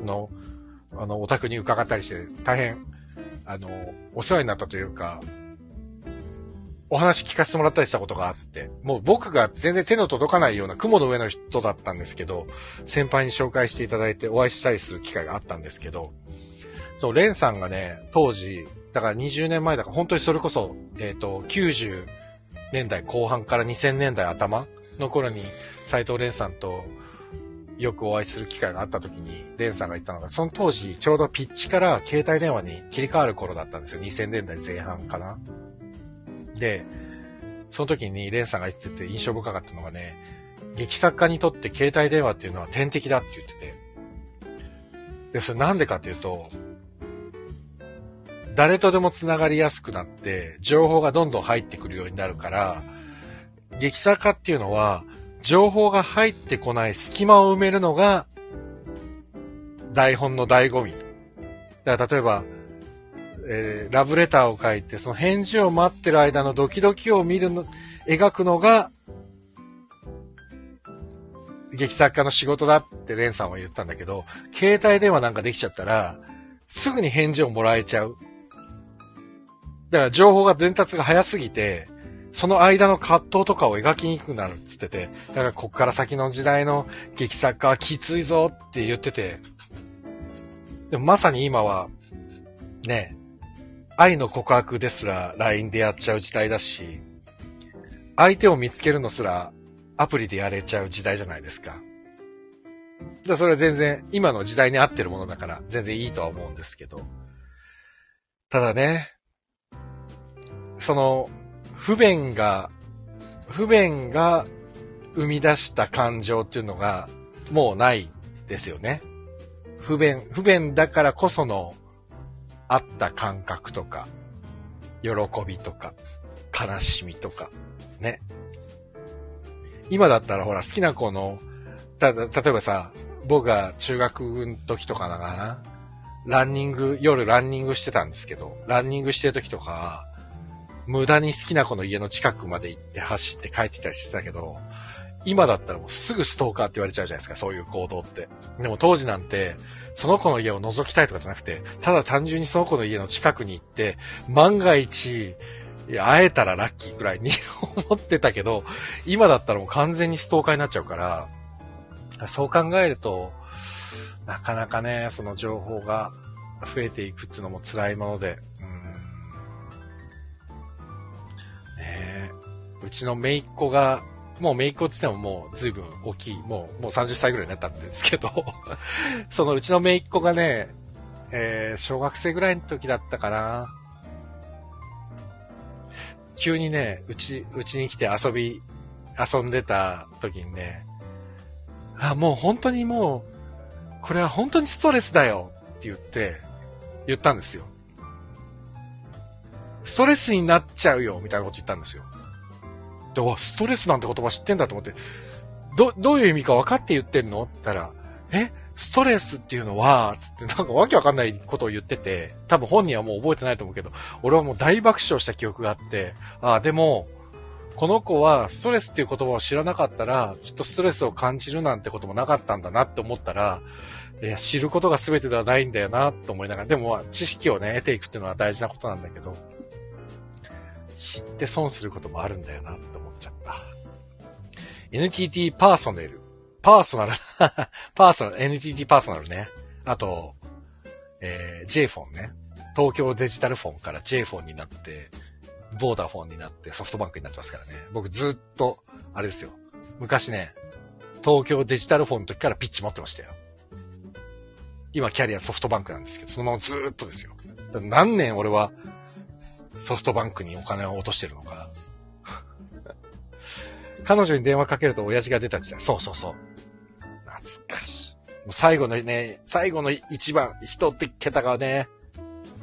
の、あの、お宅に伺ったりして、大変、あの、お世話になったというか、お話聞かせてもらったりしたことがあって、もう僕が全然手の届かないような雲の上の人だったんですけど、先輩に紹介していただいてお会いしたりする機会があったんですけど、そう、レンさんがね、当時、だから20年前だから、本当にそれこそ、えっ、ー、と、90年代後半から2000年代頭の頃に、斎藤蓮さんとよくお会いする機会があった時に、レンさんが言ったのが、その当時、ちょうどピッチから携帯電話に切り替わる頃だったんですよ。2000年代前半かな。で、その時にレンさんが言ってて印象深かったのがね、劇作家にとって携帯電話っていうのは天敵だって言ってて。で、それなんでかっていうと、誰とでも繋がりやすくなって、情報がどんどん入ってくるようになるから、劇作家っていうのは、情報が入ってこない隙間を埋めるのが、台本の醍醐味。だから例えば、えー、ラブレターを書いて、その返事を待ってる間のドキドキを見るの、描くのが、劇作家の仕事だってレンさんは言ったんだけど、携帯電話なんかできちゃったら、すぐに返事をもらえちゃう。だから情報が伝達が早すぎて、その間の葛藤とかを描きにくくなるっつってて、だからこっから先の時代の劇作家はきついぞって言ってて、でもまさに今は、ね、愛の告白ですら LINE でやっちゃう時代だし、相手を見つけるのすらアプリでやれちゃう時代じゃないですか。じゃそれは全然今の時代に合ってるものだから全然いいとは思うんですけど。ただね、その不便が、不便が生み出した感情っていうのがもうないですよね。不便、不便だからこそのあった感覚とか、喜びとか、悲しみとか、ね。今だったらほら好きな子の、ただ、例えばさ、僕が中学の時とかだかな、ランニング、夜ランニングしてたんですけど、ランニングしてる時とか、無駄に好きな子の家の近くまで行って走って帰ってきたりしてたけど、今だったらもうすぐストーカーって言われちゃうじゃないですか、そういう行動って。でも当時なんて、その子の家を覗きたいとかじゃなくて、ただ単純にその子の家の近くに行って、万が一、会えたらラッキーくらいに 思ってたけど、今だったらもう完全にストーカーになっちゃうから、そう考えると、なかなかね、その情報が増えていくっていうのも辛いもので、うん。ねうちの姪っ子がもうメイクをつってももう随分大きい、もう、もう30歳ぐらいになったんですけど そのうちの姪っ子がね、えー、小学生ぐらいの時だったかな。急にね、うち、うちに来て遊び、遊んでた時にね、あ、もう本当にもう、これは本当にストレスだよって言って、言ったんですよ。ストレスになっちゃうよみたいなこと言ったんですよ。で、わ、ストレスなんて言葉知ってんだと思って、ど、どういう意味か分かって言ってんの？って言ったら、え？ストレスっていうのは、つってなんかわけわかんないことを言ってて、多分本人はもう覚えてないと思うけど、俺はもう大爆笑した記憶があって、ああ、でも、この子はストレスっていう言葉を知らなかったら、きっとストレスを感じるなんてこともなかったんだなって思ったら、いや、知ることが全てではないんだよなと思いながら、でも知識をね、得ていくっていうのは大事なことなんだけど、知って損することもあるんだよな。ちゃった。NTT パーソネル。パーソナルパーソナル、NTT パーソナルね。あと、えー、J フォンね。東京デジタルフォンから J フォンになって、ボーダーフォンになってソフトバンクになってますからね。僕ずっと、あれですよ。昔ね、東京デジタルフォンの時からピッチ持ってましたよ。今キャリアソフトバンクなんですけど、そのままずっとですよ。何年俺はソフトバンクにお金を落としてるのか。彼女に電話かけると親父が出た時代。そうそうそう。懐かしい。もう最後のね、最後の一番、人って桁がね、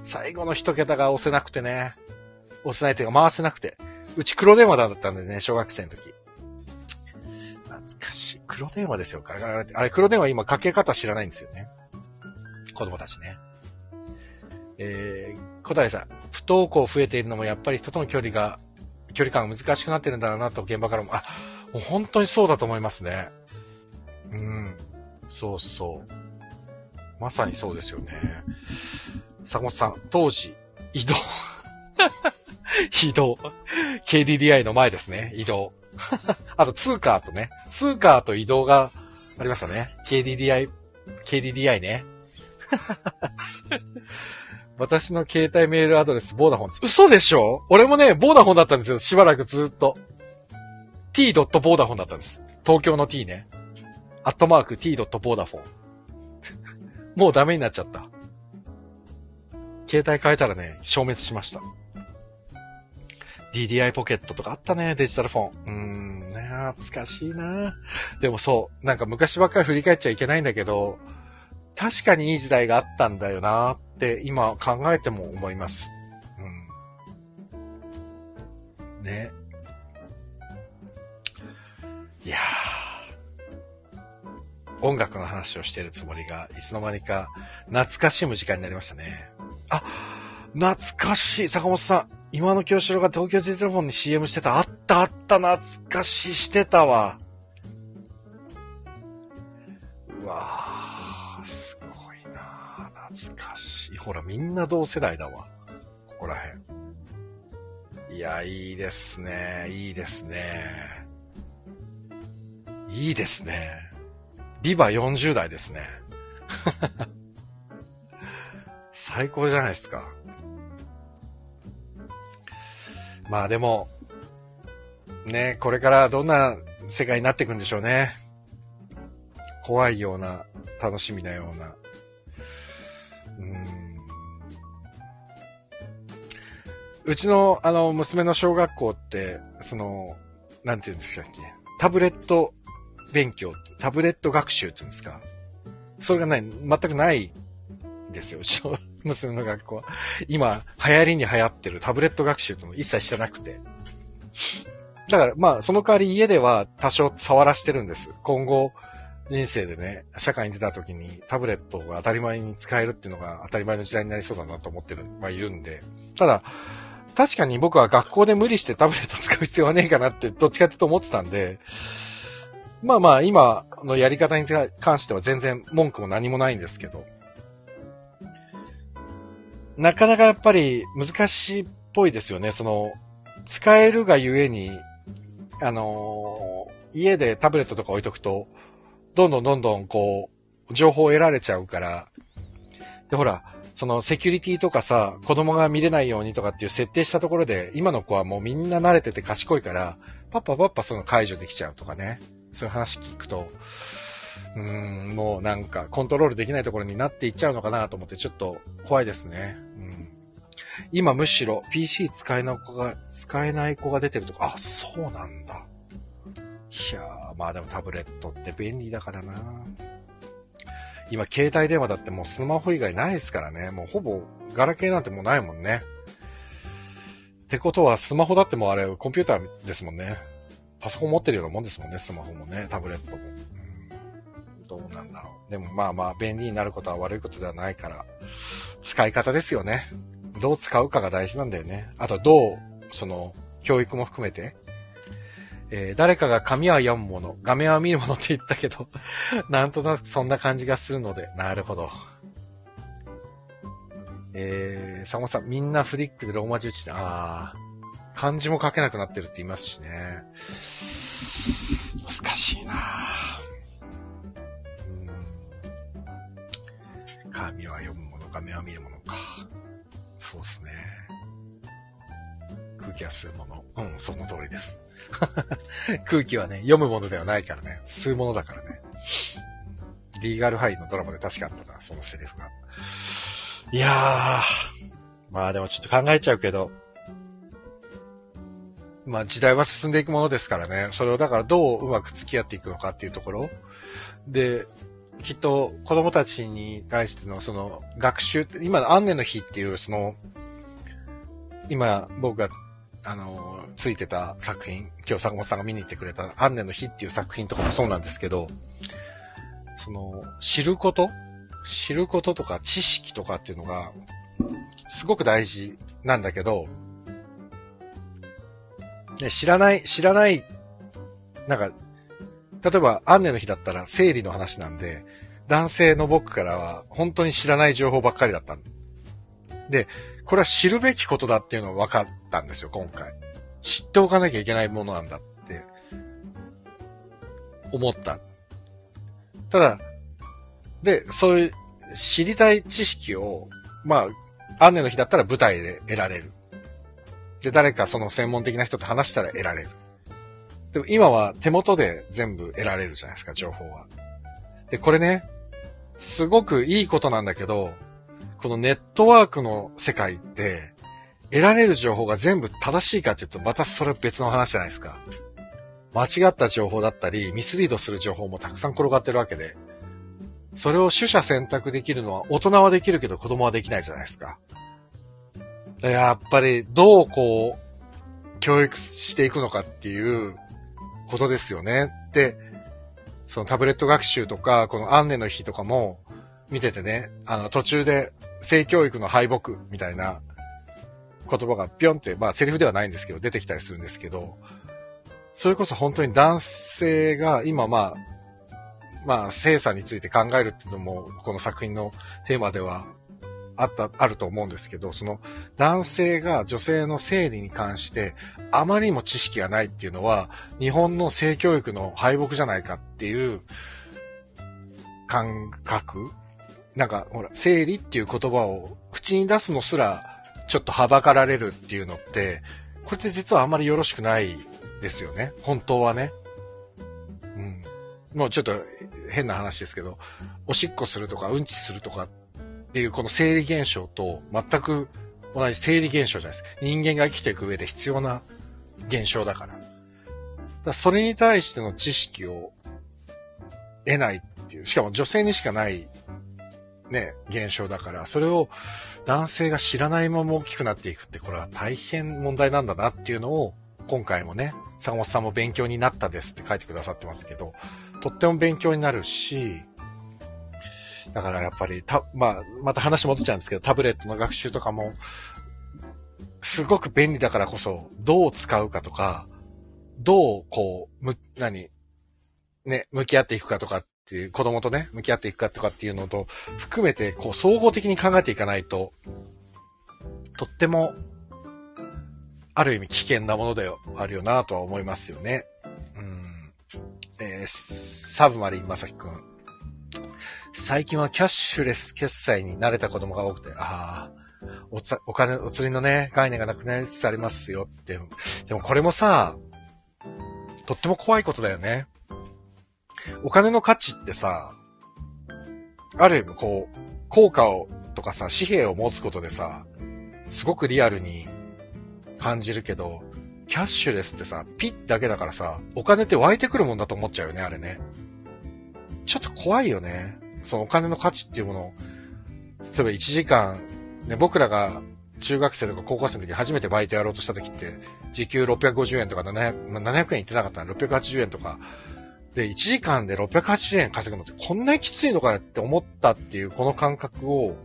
最後の一桁が押せなくてね、押せないというか回せなくて。うち黒電話だったんでね、小学生の時。懐かしい。黒電話ですよ。あれ、黒電話今かけ方知らないんですよね。子供たちね。えー、小谷さん、不登校増えているのもやっぱり人との距離が、距離感が難しくなってるんだなと現場からも、あ、もう本当にそうだと思いますね。うん。そうそう。まさにそうですよね。坂本さん、当時、移動。移動。KDDI の前ですね、移動。あと、ツーカーとね、ツーカーと移動がありましたね。KDDI、KDDI ね。私の携帯メールアドレス、ボーダフォン。嘘でしょ？俺もね、ボーダフォンだったんですよ。しばらくずっと。t. ボーダフォンだったんです。東京の t ね。アットマーク t. ボーダフォン。もうダメになっちゃった。携帯変えたらね、消滅しました。DDI ポケットとかあったね、デジタルフォン。うーん、懐かしいなでもそう、なんか昔ばっかり振り返っちゃいけないんだけど、確かにいい時代があったんだよなって今考えても思います。うん。ね。いやー。音楽の話をしてるつもりが、いつの間にか懐かしむ時間になりましたね。あ、懐かしい。坂本さん。今の京志郎が東京ジーゼロフォンに CM してた。あったあった。懐かし。してたわ。うわ懐ほら、みんな同世代だわ。ここら辺。いや、いいですね。いいですね。いいですね。リバ40代ですね。最高じゃないですか。まあでも、ね、これからどんな世界になっていくんでしょうね。怖いような、楽しみなような。うんうちの、あの、娘の小学校って、その、なんて言うんですかっけ、タブレット勉強、タブレット学習って言うんですか？それがない、全くないんですよ、うちの 娘の学校は。今、流行りに流行ってるタブレット学習ってのも一切してなくて。だから、まあ、その代わり家では多少触らしてるんです。今後、人生でね、社会に出た時にタブレットが当たり前に使えるっていうのが当たり前の時代になりそうだなと思ってる、まあ、いるんで。ただ、確かに僕は学校で無理してタブレット使う必要はねえかなって、どっちかってと思ってたんで、まあまあ、今のやり方に関しては全然文句も何もないんですけど、なかなかやっぱり難しいっぽいですよね。その、使えるがゆえに、あのー、家でタブレットとか置いとくと、どんどんどんどんこう、情報を得られちゃうから、で、ほら、そのセキュリティとかさ、子供が見れないようにとかっていう設定したところで、今の子はもうみんな慣れてて賢いから、パッパパッパその解除できちゃうとかね。そういう話聞くと、うーん、もうなんかコントロールできないところになっていっちゃうのかなと思ってちょっと怖いですね。うん、今むしろ PC 使えない子が、使えない子が出てるとか、あ、そうなんだ。いやー、まあでもタブレットって便利だからな。今携帯電話だってもうスマホ以外ないですからね。もうほぼガラケーなんてもうないもんね。ってことはスマホだってもうあれコンピューターですもんね。パソコン持ってるようなもんですもんね、スマホもね、タブレットも。うん、どうなんだろう。でもまあまあ便利になることは悪いことではないから、使い方ですよね。どう使うかが大事なんだよね。あとどう、その、教育も含めて、えー、誰かが紙は読むもの、画面は見るものって言ったけど、なんとなくそんな感じがするので、なるほど。えー、サモさん、みんなフリックでローマ字打ちて、あー、漢字も書けなくなってるって言いますしね。難しいなうん。紙は読むもの、画面は見るものか。そうっすね。空気は吸うもの。うん、その通りです。空気はね、読むものではないからね、吸うものだからね。リーガルハイのドラマで確かあったな、そのセリフが。いやー、まあでもちょっと考えちゃうけど、まあ時代は進んでいくものですからね、それをだからどううまく付き合っていくのかっていうところ。で、きっと子供たちに対してのその学習、今のアンネの日っていうその、今僕があの、ついてた作品、今日坂本さんが見に行ってくれた、アンネの日っていう作品とかもそうなんですけど、その、知ること知ることとか知識とかっていうのが、すごく大事なんだけど、ね、知らない、知らない、なんか、例えば、アンネの日だったら生理の話なんで、男性の僕からは本当に知らない情報ばっかりだったで、これは知るべきことだっていうのが分かったんですよ、今回。知っておかなきゃいけないものなんだって思った。ただ、で、そういう知りたい知識を、まあ、アンネの日だったら舞台で得られる。で、誰かその専門的な人と話したら得られる。でも今は手元で全部得られるじゃないですか、情報は。で、これね、すごくいいことなんだけど、このネットワークの世界って、得られる情報が全部正しいかっていうと、またそれ別の話じゃないですか。間違った情報だったり、ミスリードする情報もたくさん転がってるわけで、それを取捨選択できるのは大人はできるけど子供はできないじゃないですか。やっぱりどうこう、教育していくのかっていうことですよね。で、そのタブレット学習とか、このアンネの日とかも見ててね、あの途中で性教育の敗北みたいな言葉がぴょんって、まあセリフではないんですけど、出てきたりするんですけど、それこそ本当に男性が今まあ、まあ、性差について考えるっていうのも、この作品のテーマではあった、あると思うんですけど、その男性が女性の生理に関してあまりにも知識がないっていうのは、日本の性教育の敗北じゃないかっていう感覚なんか、ほら、生理っていう言葉を口に出すのすら、ちょっとはばかられるっていうのって、これって実はあんまりよろしくないですよね。本当はね。うん。もうちょっと変な話ですけど、おしっこするとかうんちするとかっていうこの生理現象と全く同じ生理現象じゃないです。人間が生きていく上で必要な現象だから。だからそれに対しての知識を得ないっていう、しかも女性にしかないね、現象だから、それを男性が知らないまま大きくなっていくって、これは大変問題なんだなっていうのを、今回もね、坂本さんも勉強になったですって書いてくださってますけど、とっても勉強になるし、だからやっぱり、た、まあ、また話戻っちゃうんですけど、タブレットの学習とかも、すごく便利だからこそ、どう使うかとか、どう、こう、む、何、ね、向き合っていくかとかっていう、子供とね、向き合っていくかとかっていうのと、含めて、こう、総合的に考えていかないと、とっても、ある意味危険なものであるよなとは思いますよね。うん。えー、サブマリンまさきくん。最近はキャッシュレス決済に慣れた子供が多くて、ああ、おつ、お金、お釣りのね、概念がなくなりつつありますよって。でもこれもさ、とっても怖いことだよね。お金の価値ってさ、ある意味こう、効果を、とかさ、紙幣を持つことでさ、すごくリアルに感じるけど、キャッシュレスってさ、ピッだけだからさ、お金って湧いてくるもんだと思っちゃうよね、あれね。ちょっと怖いよね。そのお金の価値っていうものを、例えば1時間、ね、僕らが中学生とか高校生の時初めてバイトやろうとした時って、時給650円とか700、700円いってなかったら680円とかで、1時間で680円稼ぐのってこんなにきついのかよって思ったっていうこの感覚を、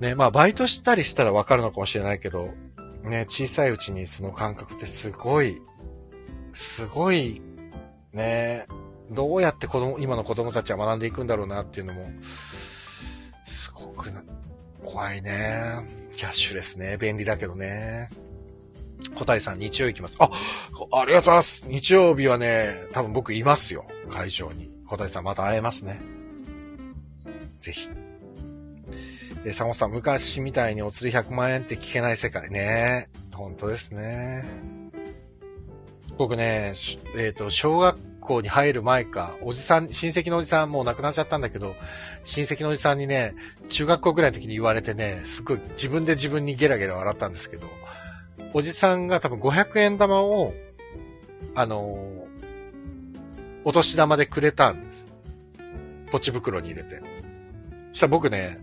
ね、まあバイトしたりしたらわかるのかもしれないけど、ね、小さいうちにその感覚ってすごいすごい、ね、どうやって子供、今の子供たちは学んでいくんだろうなっていうのも、すごく怖いね。キャッシュレスね。便利だけどね。小谷さん、日曜行きます。あ、ありがとうございます。日曜日はね、多分僕いますよ。会場に。小谷さんまた会えますね。ぜひ。え、サモさん、昔みたいにお釣り100万円って聞けない世界ね。本当ですね。僕ね、えっ、ー、と、小学校に入る前か、おじさん、親戚のおじさんもう亡くなっちゃったんだけど、親戚のおじさんにね、中学校ぐらいの時に言われてね、すごい自分で自分にゲラゲラ笑ったんですけど、おじさんが多分500円玉を、あのお年玉でくれたんです。ポチ袋に入れて。そしたら僕ね、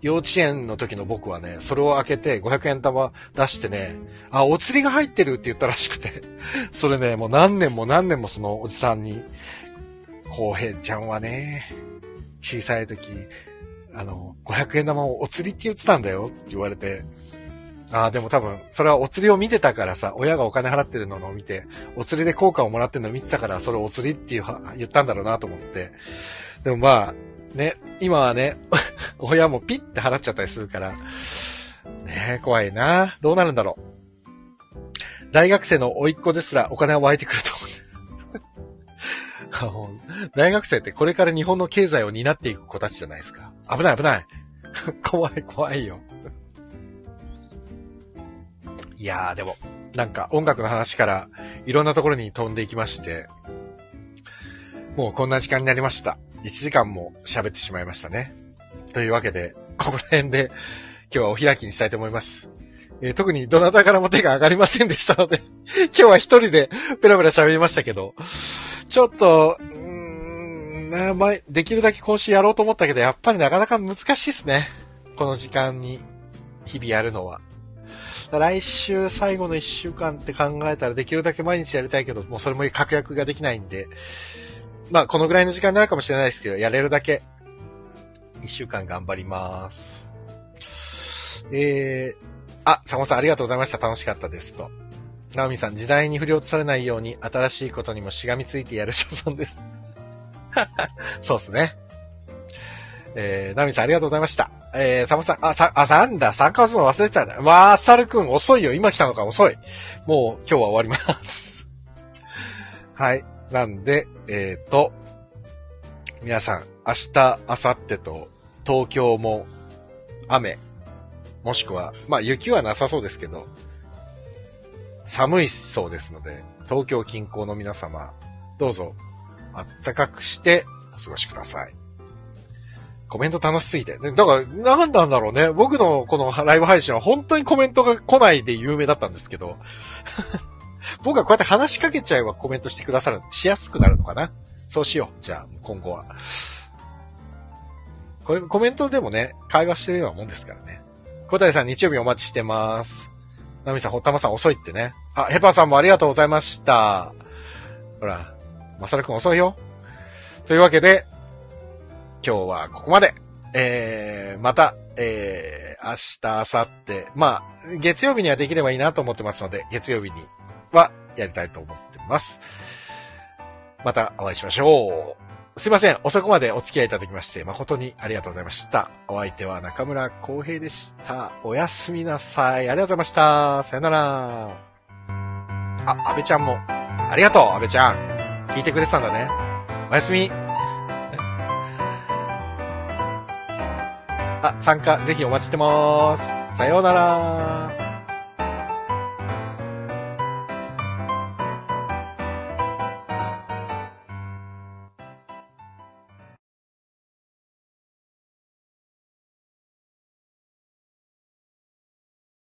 幼稚園の時の僕はね、それを開けて500円玉出してね、あ、お釣りが入ってるって言ったらしくて、それね、もう何年も何年もそのおじさんに、浩平ちゃんはね、小さい時、あの、500円玉をお釣りって言ってたんだよって言われて、ああ、でも多分、それはお釣りを見てたからさ、親がお金払ってるのを見て、お釣りで効果をもらってるのを見てたから、それお釣りっていう言ったんだろうなと思って。でもまあ、ね、今はね、親もピッて払っちゃったりするから、ね怖いなどうなるんだろう。大学生の甥っ子ですらお金は湧いてくると思う。大学生ってこれから日本の経済を担っていく子たちじゃないですか。危ない危ない。怖い怖いよ。いやーでも、なんか音楽の話からいろんなところに飛んでいきまして、もうこんな時間になりました。1時間も喋ってしまいましたね。というわけで、ここら辺で今日はお開きにしたいと思います。えー、特にどなたからも手が上がりませんでしたので今日は一人でペラペラ喋りましたけど、ちょっと、うーん、まあ、できるだけ今週やろうと思ったけど、やっぱりなかなか難しいですね。この時間に日々やるのは。来週最後の一週間って考えたらできるだけ毎日やりたいけど、もうそれも確約ができないんで、まあこのぐらいの時間になるかもしれないですけど、やれるだけ一週間頑張ります。えー、あ、サモさんありがとうございました。楽しかったですと。ナオミさん、時代に振り落とされないように新しいことにもしがみついてやる所存です。そうっすね。えー、ナオミさんありがとうございました。えー、サモさん、あ、さ、あ、なんだ、参加するの忘れてたんだ。まあ、サルくん遅いよ。今来たのか遅い。もう今日は終わります。はい。なんで、えっ、ー、と、皆さん、明日、明後日と、東京も、雨、もしくは、まあ雪はなさそうですけど、寒いそうですので、東京近郊の皆様、どうぞ、あったかくしてお過ごしください。コメント楽しすぎて。だから、なんなんだろうね。僕のこのライブ配信は本当にコメントが来ないで有名だったんですけど、僕はこうやって話しかけちゃえばコメントしてくださる、しやすくなるのかなそうしよう。じゃあ、今後は。これ、コメントでもね、会話してるようなもんですからね。小谷さん、日曜日お待ちしてます。ナミさん、ホッタマさん遅いってね。あ、ヘパさんもありがとうございました。ほら、マサルくん遅いよ。というわけで、今日はここまで。えー、また、えー、明日、明後日、まあ、月曜日にはできればいいなと思ってますので、月曜日にはやりたいと思ってます。またお会いしましょう。すいません。遅くまでお付き合いいただきまして、誠にありがとうございました。お相手は中村浩平でした。おやすみなさい。ありがとうございました。さよなら。あ、安倍ちゃんも。ありがとう、安倍ちゃん。聞いてくれてたんだね。おやすみ。あ、参加ぜひお待ちしてます。さようなら。